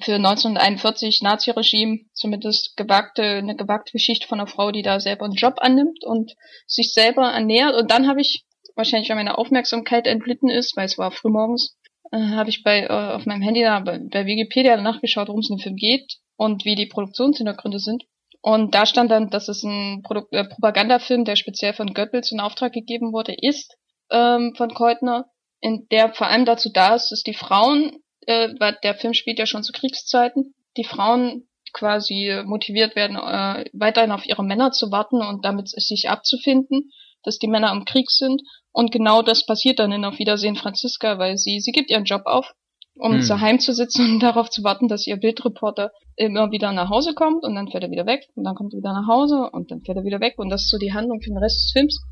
für 1941 Nazi-Regime zumindest gewagte, eine gewagte Geschichte von einer Frau, die da selber einen Job annimmt und sich selber ernährt. Und dann habe ich, wahrscheinlich weil meine Aufmerksamkeit entglitten ist, weil es war frühmorgens, äh, habe ich bei äh, auf meinem Handy da bei, bei Wikipedia nachgeschaut, worum es in dem Film geht und wie die Produktionshintergründe sind. Und da stand dann, dass es ein Produ äh, Propagandafilm, der speziell von Goebbels in Auftrag gegeben wurde, ist, ähm, von Keutner in der vor allem dazu da ist, dass die Frauen, äh, weil der Film spielt ja schon zu Kriegszeiten, die Frauen quasi motiviert werden, äh, weiterhin auf ihre Männer zu warten und damit sich abzufinden, dass die Männer im Krieg sind. Und genau das passiert dann in Auf Wiedersehen Franziska, weil sie, sie gibt ihren Job auf, um hm. zu Heim zu sitzen und darauf zu warten, dass ihr Bildreporter immer wieder nach Hause kommt und dann fährt er wieder weg und dann kommt er wieder nach Hause und dann fährt er wieder weg und das ist so die Handlung für den Rest des Films.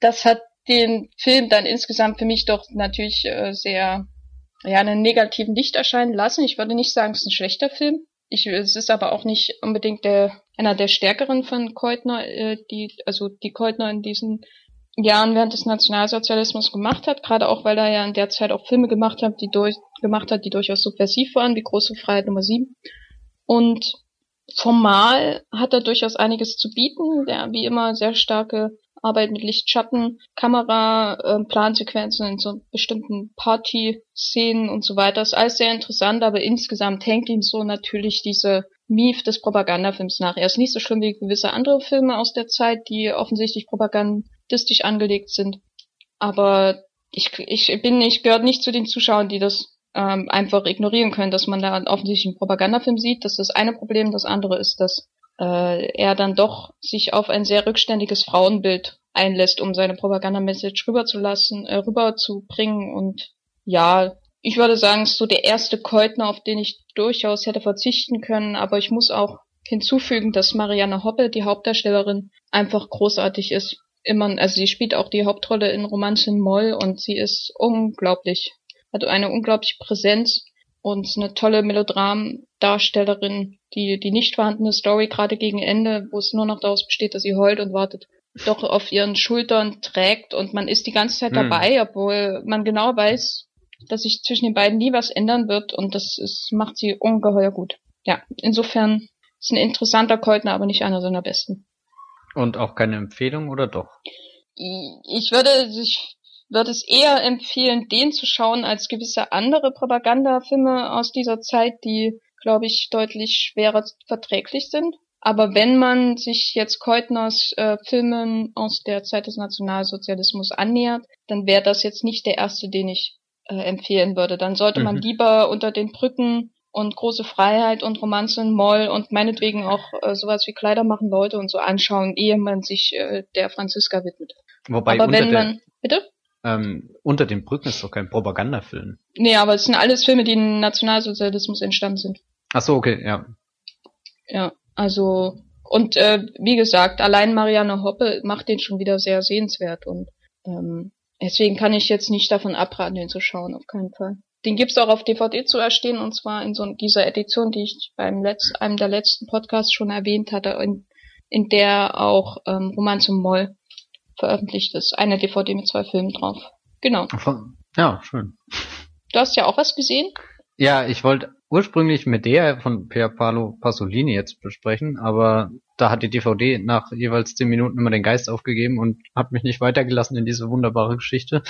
Das hat den Film dann insgesamt für mich doch natürlich äh, sehr ja einen negativen Licht erscheinen lassen. Ich würde nicht sagen, es ist ein schlechter Film. Ich, es ist aber auch nicht unbedingt der einer der stärkeren von Keutner, äh, die also die Keutner in diesen Jahren während des Nationalsozialismus gemacht hat, gerade auch weil er ja in der Zeit auch Filme gemacht hat, die durch gemacht hat, die durchaus subversiv waren, wie Große Freiheit Nummer 7. Und formal hat er durchaus einiges zu bieten, der wie immer sehr starke Arbeit mit Licht, Schatten, Kamera, äh, Plansequenzen in so bestimmten Party-Szenen und so weiter. ist alles sehr interessant, aber insgesamt hängt ihm so natürlich diese Mief des Propagandafilms nach. Er ist nicht so schlimm wie gewisse andere Filme aus der Zeit, die offensichtlich propagandistisch angelegt sind. Aber ich, ich bin nicht, gehört nicht zu den Zuschauern, die das ähm, einfach ignorieren können, dass man da offensichtlich einen Propagandafilm sieht. Das ist das eine Problem. Das andere ist, dass äh, er dann doch sich auf ein sehr rückständiges Frauenbild einlässt, um seine Propagandamessage rüberzulassen, äh, rüberzubringen. Und ja, ich würde sagen, es ist so der erste Keutner, auf den ich durchaus hätte verzichten können, aber ich muss auch hinzufügen, dass Marianne Hoppe, die Hauptdarstellerin, einfach großartig ist. Immer, also sie spielt auch die Hauptrolle in Romanzen Moll und sie ist unglaublich, hat eine unglaubliche Präsenz und eine tolle Melodramdarstellerin, die die nicht vorhandene Story gerade gegen Ende, wo es nur noch daraus besteht, dass sie heult und wartet, doch auf ihren Schultern trägt und man ist die ganze Zeit hm. dabei, obwohl man genau weiß, dass sich zwischen den beiden nie was ändern wird und das ist, macht sie ungeheuer gut. Ja, insofern ist ein interessanter Keutner, aber nicht einer seiner besten. Und auch keine Empfehlung oder doch? Ich würde, ich würde es eher empfehlen, den zu schauen, als gewisse andere Propagandafilme aus dieser Zeit, die, glaube ich, deutlich schwerer verträglich sind. Aber wenn man sich jetzt Keutners äh, Filmen aus der Zeit des Nationalsozialismus annähert, dann wäre das jetzt nicht der erste, den ich äh, empfehlen würde. Dann sollte mhm. man lieber unter den Brücken und große Freiheit und Romanze in Moll und meinetwegen auch äh, sowas wie Kleider machen Leute und so anschauen, ehe man sich äh, der Franziska widmet. Wobei Aber wenn man, bitte? Ähm, unter den Brücken ist doch kein Propagandafilm. Nee, aber es sind alles Filme, die im Nationalsozialismus entstanden sind. Ach so, okay, ja. Ja, also und äh, wie gesagt, allein Marianne Hoppe macht den schon wieder sehr sehenswert und ähm, deswegen kann ich jetzt nicht davon abraten, den zu schauen, auf keinen Fall. Den gibt's auch auf DVD zu erstehen und zwar in so dieser Edition, die ich beim Letz einem der letzten Podcasts schon erwähnt hatte, in, in der auch ähm, Roman zum Moll veröffentlicht ist. Eine DVD mit zwei Filmen drauf. Genau. Ja, schön. Du hast ja auch was gesehen? Ja, ich wollte ursprünglich mit der von Pier Paolo Pasolini jetzt besprechen, aber da hat die DVD nach jeweils zehn Minuten immer den Geist aufgegeben und hat mich nicht weitergelassen in diese wunderbare Geschichte.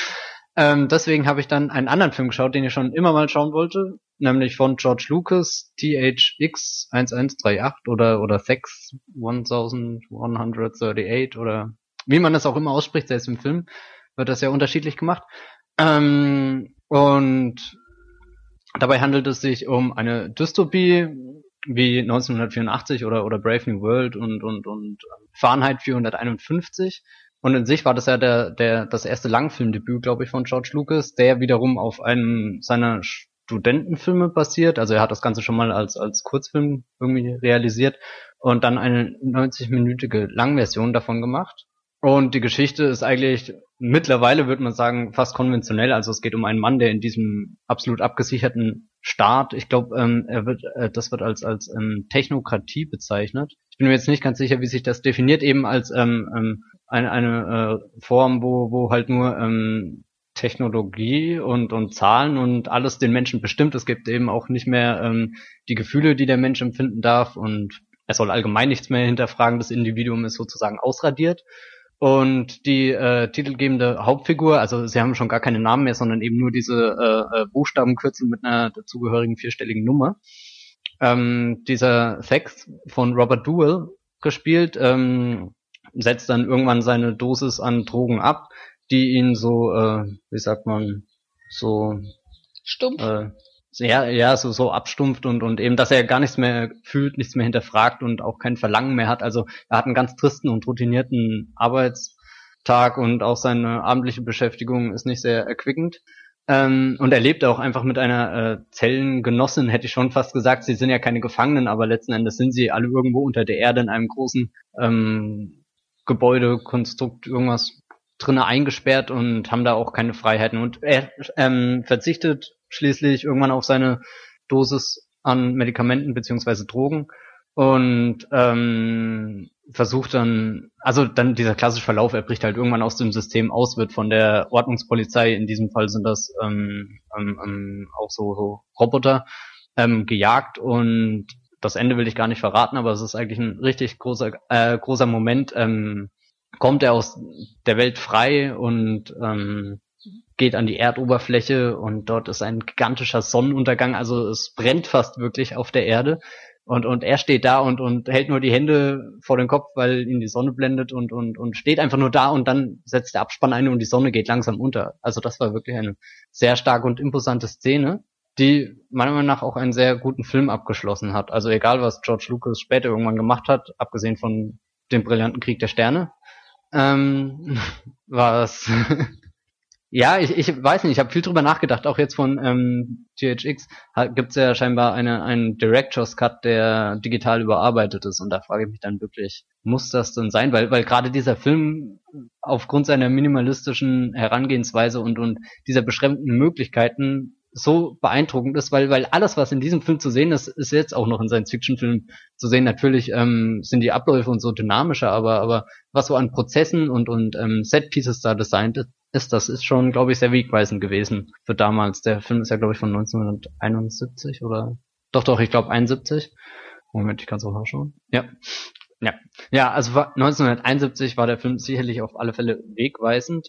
Ähm, deswegen habe ich dann einen anderen Film geschaut, den ich schon immer mal schauen wollte, nämlich von George Lucas, THX 1138 oder, oder Sex 1138 oder wie man das auch immer ausspricht, selbst im Film wird das ja unterschiedlich gemacht. Ähm, und dabei handelt es sich um eine Dystopie, wie 1984 oder, oder Brave New World und, und, und Fahrenheit 451. Und in sich war das ja der, der, das erste Langfilmdebüt, glaube ich, von George Lucas, der wiederum auf einem seiner Studentenfilme basiert. Also er hat das Ganze schon mal als, als Kurzfilm irgendwie realisiert und dann eine 90-minütige Langversion davon gemacht. Und die Geschichte ist eigentlich mittlerweile, würde man sagen, fast konventionell. Also es geht um einen Mann, der in diesem absolut abgesicherten Staat, ich glaube, ähm, er wird, äh, das wird als als ähm, Technokratie bezeichnet. Ich bin mir jetzt nicht ganz sicher, wie sich das definiert, eben als ähm, ähm, eine, eine äh, Form, wo, wo halt nur ähm, Technologie und, und Zahlen und alles den Menschen bestimmt. Es gibt eben auch nicht mehr ähm, die Gefühle, die der Mensch empfinden darf und er soll allgemein nichts mehr hinterfragen. Das Individuum ist sozusagen ausradiert. Und die äh, titelgebende Hauptfigur, also sie haben schon gar keine Namen mehr, sondern eben nur diese äh, äh Buchstabenkürzel mit einer dazugehörigen vierstelligen Nummer. Ähm, dieser Sex von Robert Duell gespielt, ähm, setzt dann irgendwann seine Dosis an Drogen ab, die ihn so, äh, wie sagt man, so stumpf. Äh, ja, ja, so, so abstumpft und, und eben, dass er gar nichts mehr fühlt, nichts mehr hinterfragt und auch kein Verlangen mehr hat. Also er hat einen ganz tristen und routinierten Arbeitstag und auch seine abendliche Beschäftigung ist nicht sehr erquickend. Ähm, und er lebt auch einfach mit einer äh, Zellengenossin, hätte ich schon fast gesagt. Sie sind ja keine Gefangenen, aber letzten Endes sind sie alle irgendwo unter der Erde in einem großen ähm, Gebäudekonstrukt irgendwas drinne eingesperrt und haben da auch keine Freiheiten. Und er ähm, verzichtet schließlich irgendwann auf seine Dosis an Medikamenten beziehungsweise Drogen und ähm, versucht dann, also dann dieser klassische Verlauf, er bricht halt irgendwann aus dem System aus, wird von der Ordnungspolizei, in diesem Fall sind das ähm, ähm, ähm auch so, so Roboter, ähm, gejagt und das Ende will ich gar nicht verraten, aber es ist eigentlich ein richtig großer, äh, großer Moment. Ähm, kommt er aus der Welt frei und ähm, geht an die Erdoberfläche und dort ist ein gigantischer Sonnenuntergang, also es brennt fast wirklich auf der Erde. Und, und er steht da und, und hält nur die Hände vor den Kopf, weil ihn die Sonne blendet und, und, und steht einfach nur da und dann setzt der Abspann ein und die Sonne geht langsam unter. Also das war wirklich eine sehr starke und imposante Szene. die meiner Meinung nach auch einen sehr guten Film abgeschlossen hat. Also egal, was George Lucas später irgendwann gemacht hat, abgesehen von dem brillanten Krieg der Sterne, ähm, war es Ja, ich, ich weiß nicht, ich habe viel drüber nachgedacht. Auch jetzt von ähm, GHX gibt es ja scheinbar eine, einen Director's Cut, der digital überarbeitet ist. Und da frage ich mich dann wirklich, muss das denn sein? Weil, weil gerade dieser Film aufgrund seiner minimalistischen Herangehensweise und, und dieser beschränkten Möglichkeiten so beeindruckend ist, weil, weil alles, was in diesem Film zu sehen ist, ist jetzt auch noch in Science-Fiction-Filmen zu sehen. Natürlich ähm, sind die Abläufe und so dynamischer, aber, aber was so an Prozessen und, und ähm, Set-Pieces da designt ist, das ist schon, glaube ich, sehr wegweisend gewesen für damals. Der Film ist ja, glaube ich, von 1971 oder doch, doch, ich glaube 71. Moment, ich kann es auch nachschauen. Ja. Ja. Ja, also 1971 war der Film sicherlich auf alle Fälle wegweisend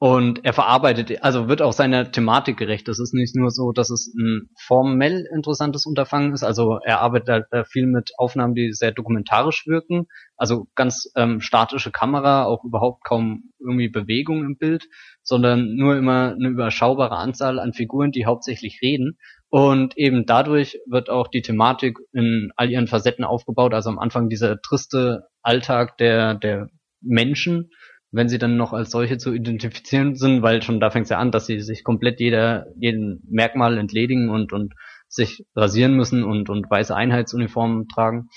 und er verarbeitet, also wird auch seiner Thematik gerecht. Das ist nicht nur so, dass es ein formell interessantes Unterfangen ist. Also er arbeitet da viel mit Aufnahmen, die sehr dokumentarisch wirken. Also ganz ähm, statische Kamera, auch überhaupt kaum irgendwie Bewegung im Bild, sondern nur immer eine überschaubare Anzahl an Figuren, die hauptsächlich reden. Und eben dadurch wird auch die Thematik in all ihren Facetten aufgebaut. Also am Anfang dieser triste Alltag der, der Menschen wenn sie dann noch als solche zu identifizieren sind, weil schon da fängt es ja an, dass sie sich komplett jeder, jeden Merkmal entledigen und, und sich rasieren müssen und, und weiße Einheitsuniformen tragen,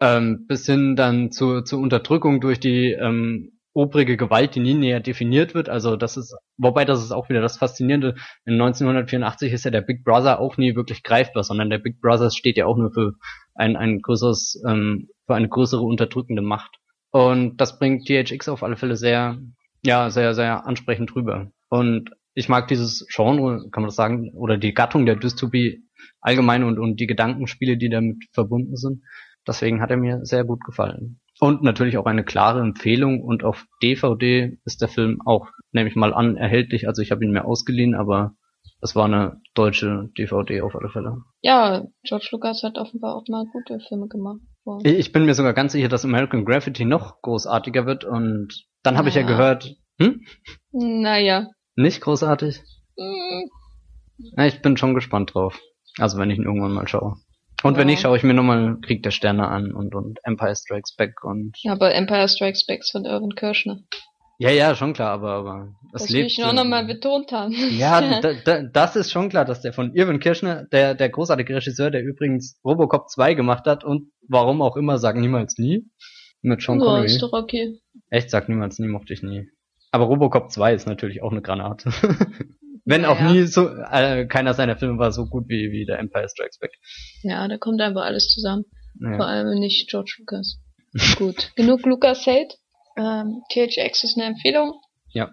ähm, bis hin dann zu, zur Unterdrückung durch die ähm, obrige Gewalt, die nie näher definiert wird. Also das ist, wobei das ist auch wieder das Faszinierende. In 1984 ist ja der Big Brother auch nie wirklich greifbar, sondern der Big Brother steht ja auch nur für ein, ein größeres, ähm, für eine größere unterdrückende Macht. Und das bringt THX auf alle Fälle sehr, ja, sehr, sehr ansprechend rüber. Und ich mag dieses Genre, kann man das sagen, oder die Gattung der Dystopie allgemein und, und die Gedankenspiele, die damit verbunden sind. Deswegen hat er mir sehr gut gefallen. Und natürlich auch eine klare Empfehlung und auf DVD ist der Film auch, nehme ich mal an, erhältlich. Also ich habe ihn mir ausgeliehen, aber es war eine deutsche DVD auf alle Fälle. Ja, George Lucas hat offenbar auch mal gute Filme gemacht. Wow. Ich bin mir sogar ganz sicher, dass American Graffiti noch großartiger wird und dann habe ja. ich ja gehört, hm? Naja. Nicht großartig? Mhm. Ja, ich bin schon gespannt drauf. Also wenn ich ihn irgendwann mal schaue. Und ja. wenn nicht, schaue ich mir nochmal Krieg der Sterne an und, und Empire Strikes Back und. Ja, aber Empire Strikes Back von Irvin Kirschner. Ja, ja, schon klar, aber, aber es das lebt. Das will ich noch nochmal betont haben. Ja, da, da, das ist schon klar, dass der von Irvin Kirschner, der, der großartige Regisseur, der übrigens Robocop 2 gemacht hat und warum auch immer, sag niemals nie. Mit Sean Connery. Ja, ist doch okay. Echt, sag niemals nie, mochte ich nie. Aber Robocop 2 ist natürlich auch eine Granate. Wenn ja, auch ja. nie so, äh, keiner seiner Filme war so gut wie, wie der Empire Strikes Back. Ja, da kommt einfach alles zusammen. Ja. Vor allem nicht George Lucas. gut. Genug Lucas Hate. Ähm, THX ist eine Empfehlung. Ja.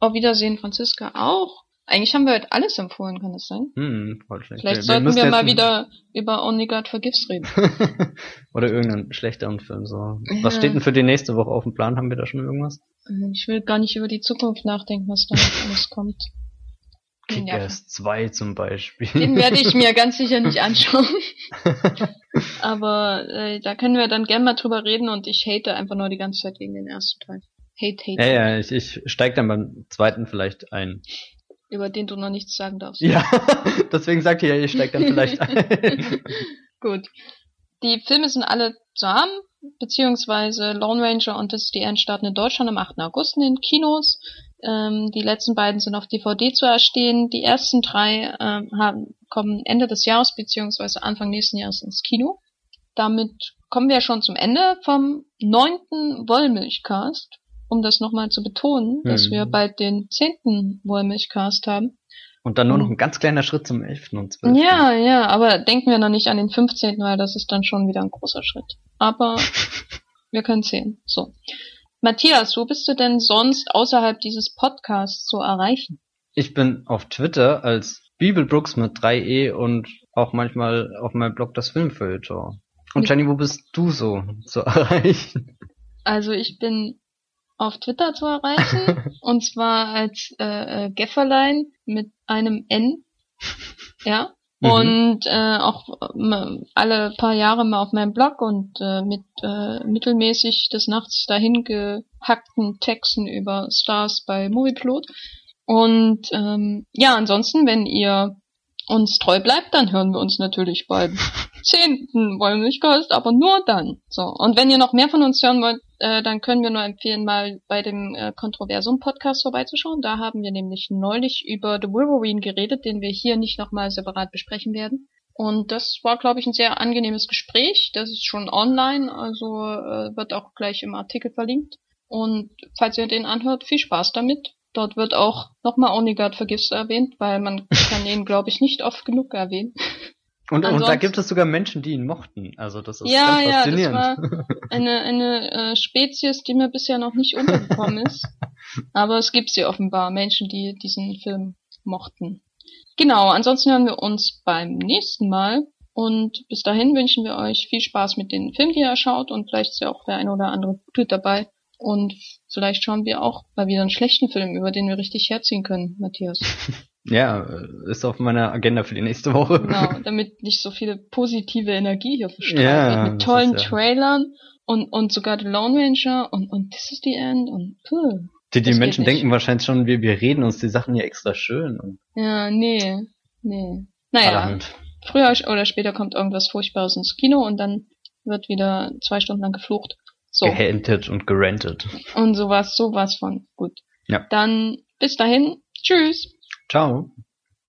Auf Wiedersehen, Franziska auch. Eigentlich haben wir heute alles empfohlen, kann das sein? Hm, voll schlecht. Vielleicht wir, sollten wir, wir mal wieder über Only God Forgives reden. Oder irgendeinen schlechteren Film. So. Ja. Was steht denn für die nächste Woche auf dem Plan? Haben wir da schon irgendwas? Ich will gar nicht über die Zukunft nachdenken, was da alles kommt. Kick-Ass 2 zum Beispiel. Den werde ich mir ganz sicher nicht anschauen. Aber äh, da können wir dann gerne mal drüber reden und ich hate einfach nur die ganze Zeit gegen den ersten Teil. Hate, hate. Ja, ja, ich, ich steig dann beim zweiten vielleicht ein. Über den du noch nichts sagen darfst. Ja, deswegen sagt ihr ja, ich steig dann vielleicht ein. Gut. Die Filme sind alle zusammen, beziehungsweise Lone Ranger und das ist die Endstarten in Deutschland am 8. August in den Kinos. Ähm, die letzten beiden sind auf DVD zu erstehen. Die ersten drei ähm, haben, kommen Ende des Jahres beziehungsweise Anfang nächsten Jahres ins Kino. Damit kommen wir schon zum Ende vom neunten Wollmilchcast, um das nochmal zu betonen, mhm. dass wir bald den zehnten Wollmilchcast haben. Und dann nur noch ein ganz kleiner Schritt zum 11. und 12. Ja, ja, aber denken wir noch nicht an den 15., weil das ist dann schon wieder ein großer Schritt. Aber wir können sehen. So. Matthias, wo bist du denn sonst außerhalb dieses Podcasts zu erreichen? Ich bin auf Twitter als Bibelbrooks mit 3e und auch manchmal auf meinem Blog das Filmfeuilleton. Und Jenny, wo bist du so zu erreichen? Also ich bin auf Twitter zu erreichen und zwar als äh, äh, Gefferlein mit einem N. Ja. Mhm. Und äh, auch äh, alle paar Jahre mal auf meinem Blog und äh, mit äh, mittelmäßig des Nachts dahin gehackten Texten über Stars bei Movieplot. Und ähm, ja, ansonsten, wenn ihr uns treu bleibt, dann hören wir uns natürlich beim zehnten wollen nicht Ghost, aber nur dann. So. Und wenn ihr noch mehr von uns hören wollt, äh, dann können wir nur empfehlen, mal bei dem äh, Kontroversum-Podcast vorbeizuschauen. Da haben wir nämlich neulich über The Wolverine geredet, den wir hier nicht nochmal separat besprechen werden. Und das war, glaube ich, ein sehr angenehmes Gespräch. Das ist schon online, also äh, wird auch gleich im Artikel verlinkt. Und falls ihr den anhört, viel Spaß damit. Dort wird auch nochmal Onigard Vergifts erwähnt, weil man kann ihn, glaube ich, nicht oft genug erwähnen. Und, und da gibt es sogar Menschen, die ihn mochten. Also das ist ja, ganz faszinierend. Ja, das war eine, eine äh, Spezies, die mir bisher noch nicht untergekommen ist. Aber es gibt sie offenbar, Menschen, die diesen Film mochten. Genau, ansonsten hören wir uns beim nächsten Mal. Und bis dahin wünschen wir euch viel Spaß mit den Filmen, die ihr schaut. Und vielleicht ist ja auch der eine oder andere Gute dabei. Und vielleicht schauen wir auch mal wieder einen schlechten Film, über den wir richtig herziehen können, Matthias. Ja, ist auf meiner Agenda für die nächste Woche. Genau, damit nicht so viele positive Energie hier verstrahlt ja, wird. Mit tollen ja. Trailern und, und sogar The Lone Ranger und, und This is the End und puh. Die, die Menschen denken wahrscheinlich schon, wir, wir reden uns die Sachen ja extra schön. Und ja, nee, nee. Naja, Allerhand. früher oder später kommt irgendwas Furchtbares ins Kino und dann wird wieder zwei Stunden lang geflucht. So. Gehentet und gerentet. Und sowas, sowas von. Gut. Ja. Dann bis dahin. Tschüss. Ciao.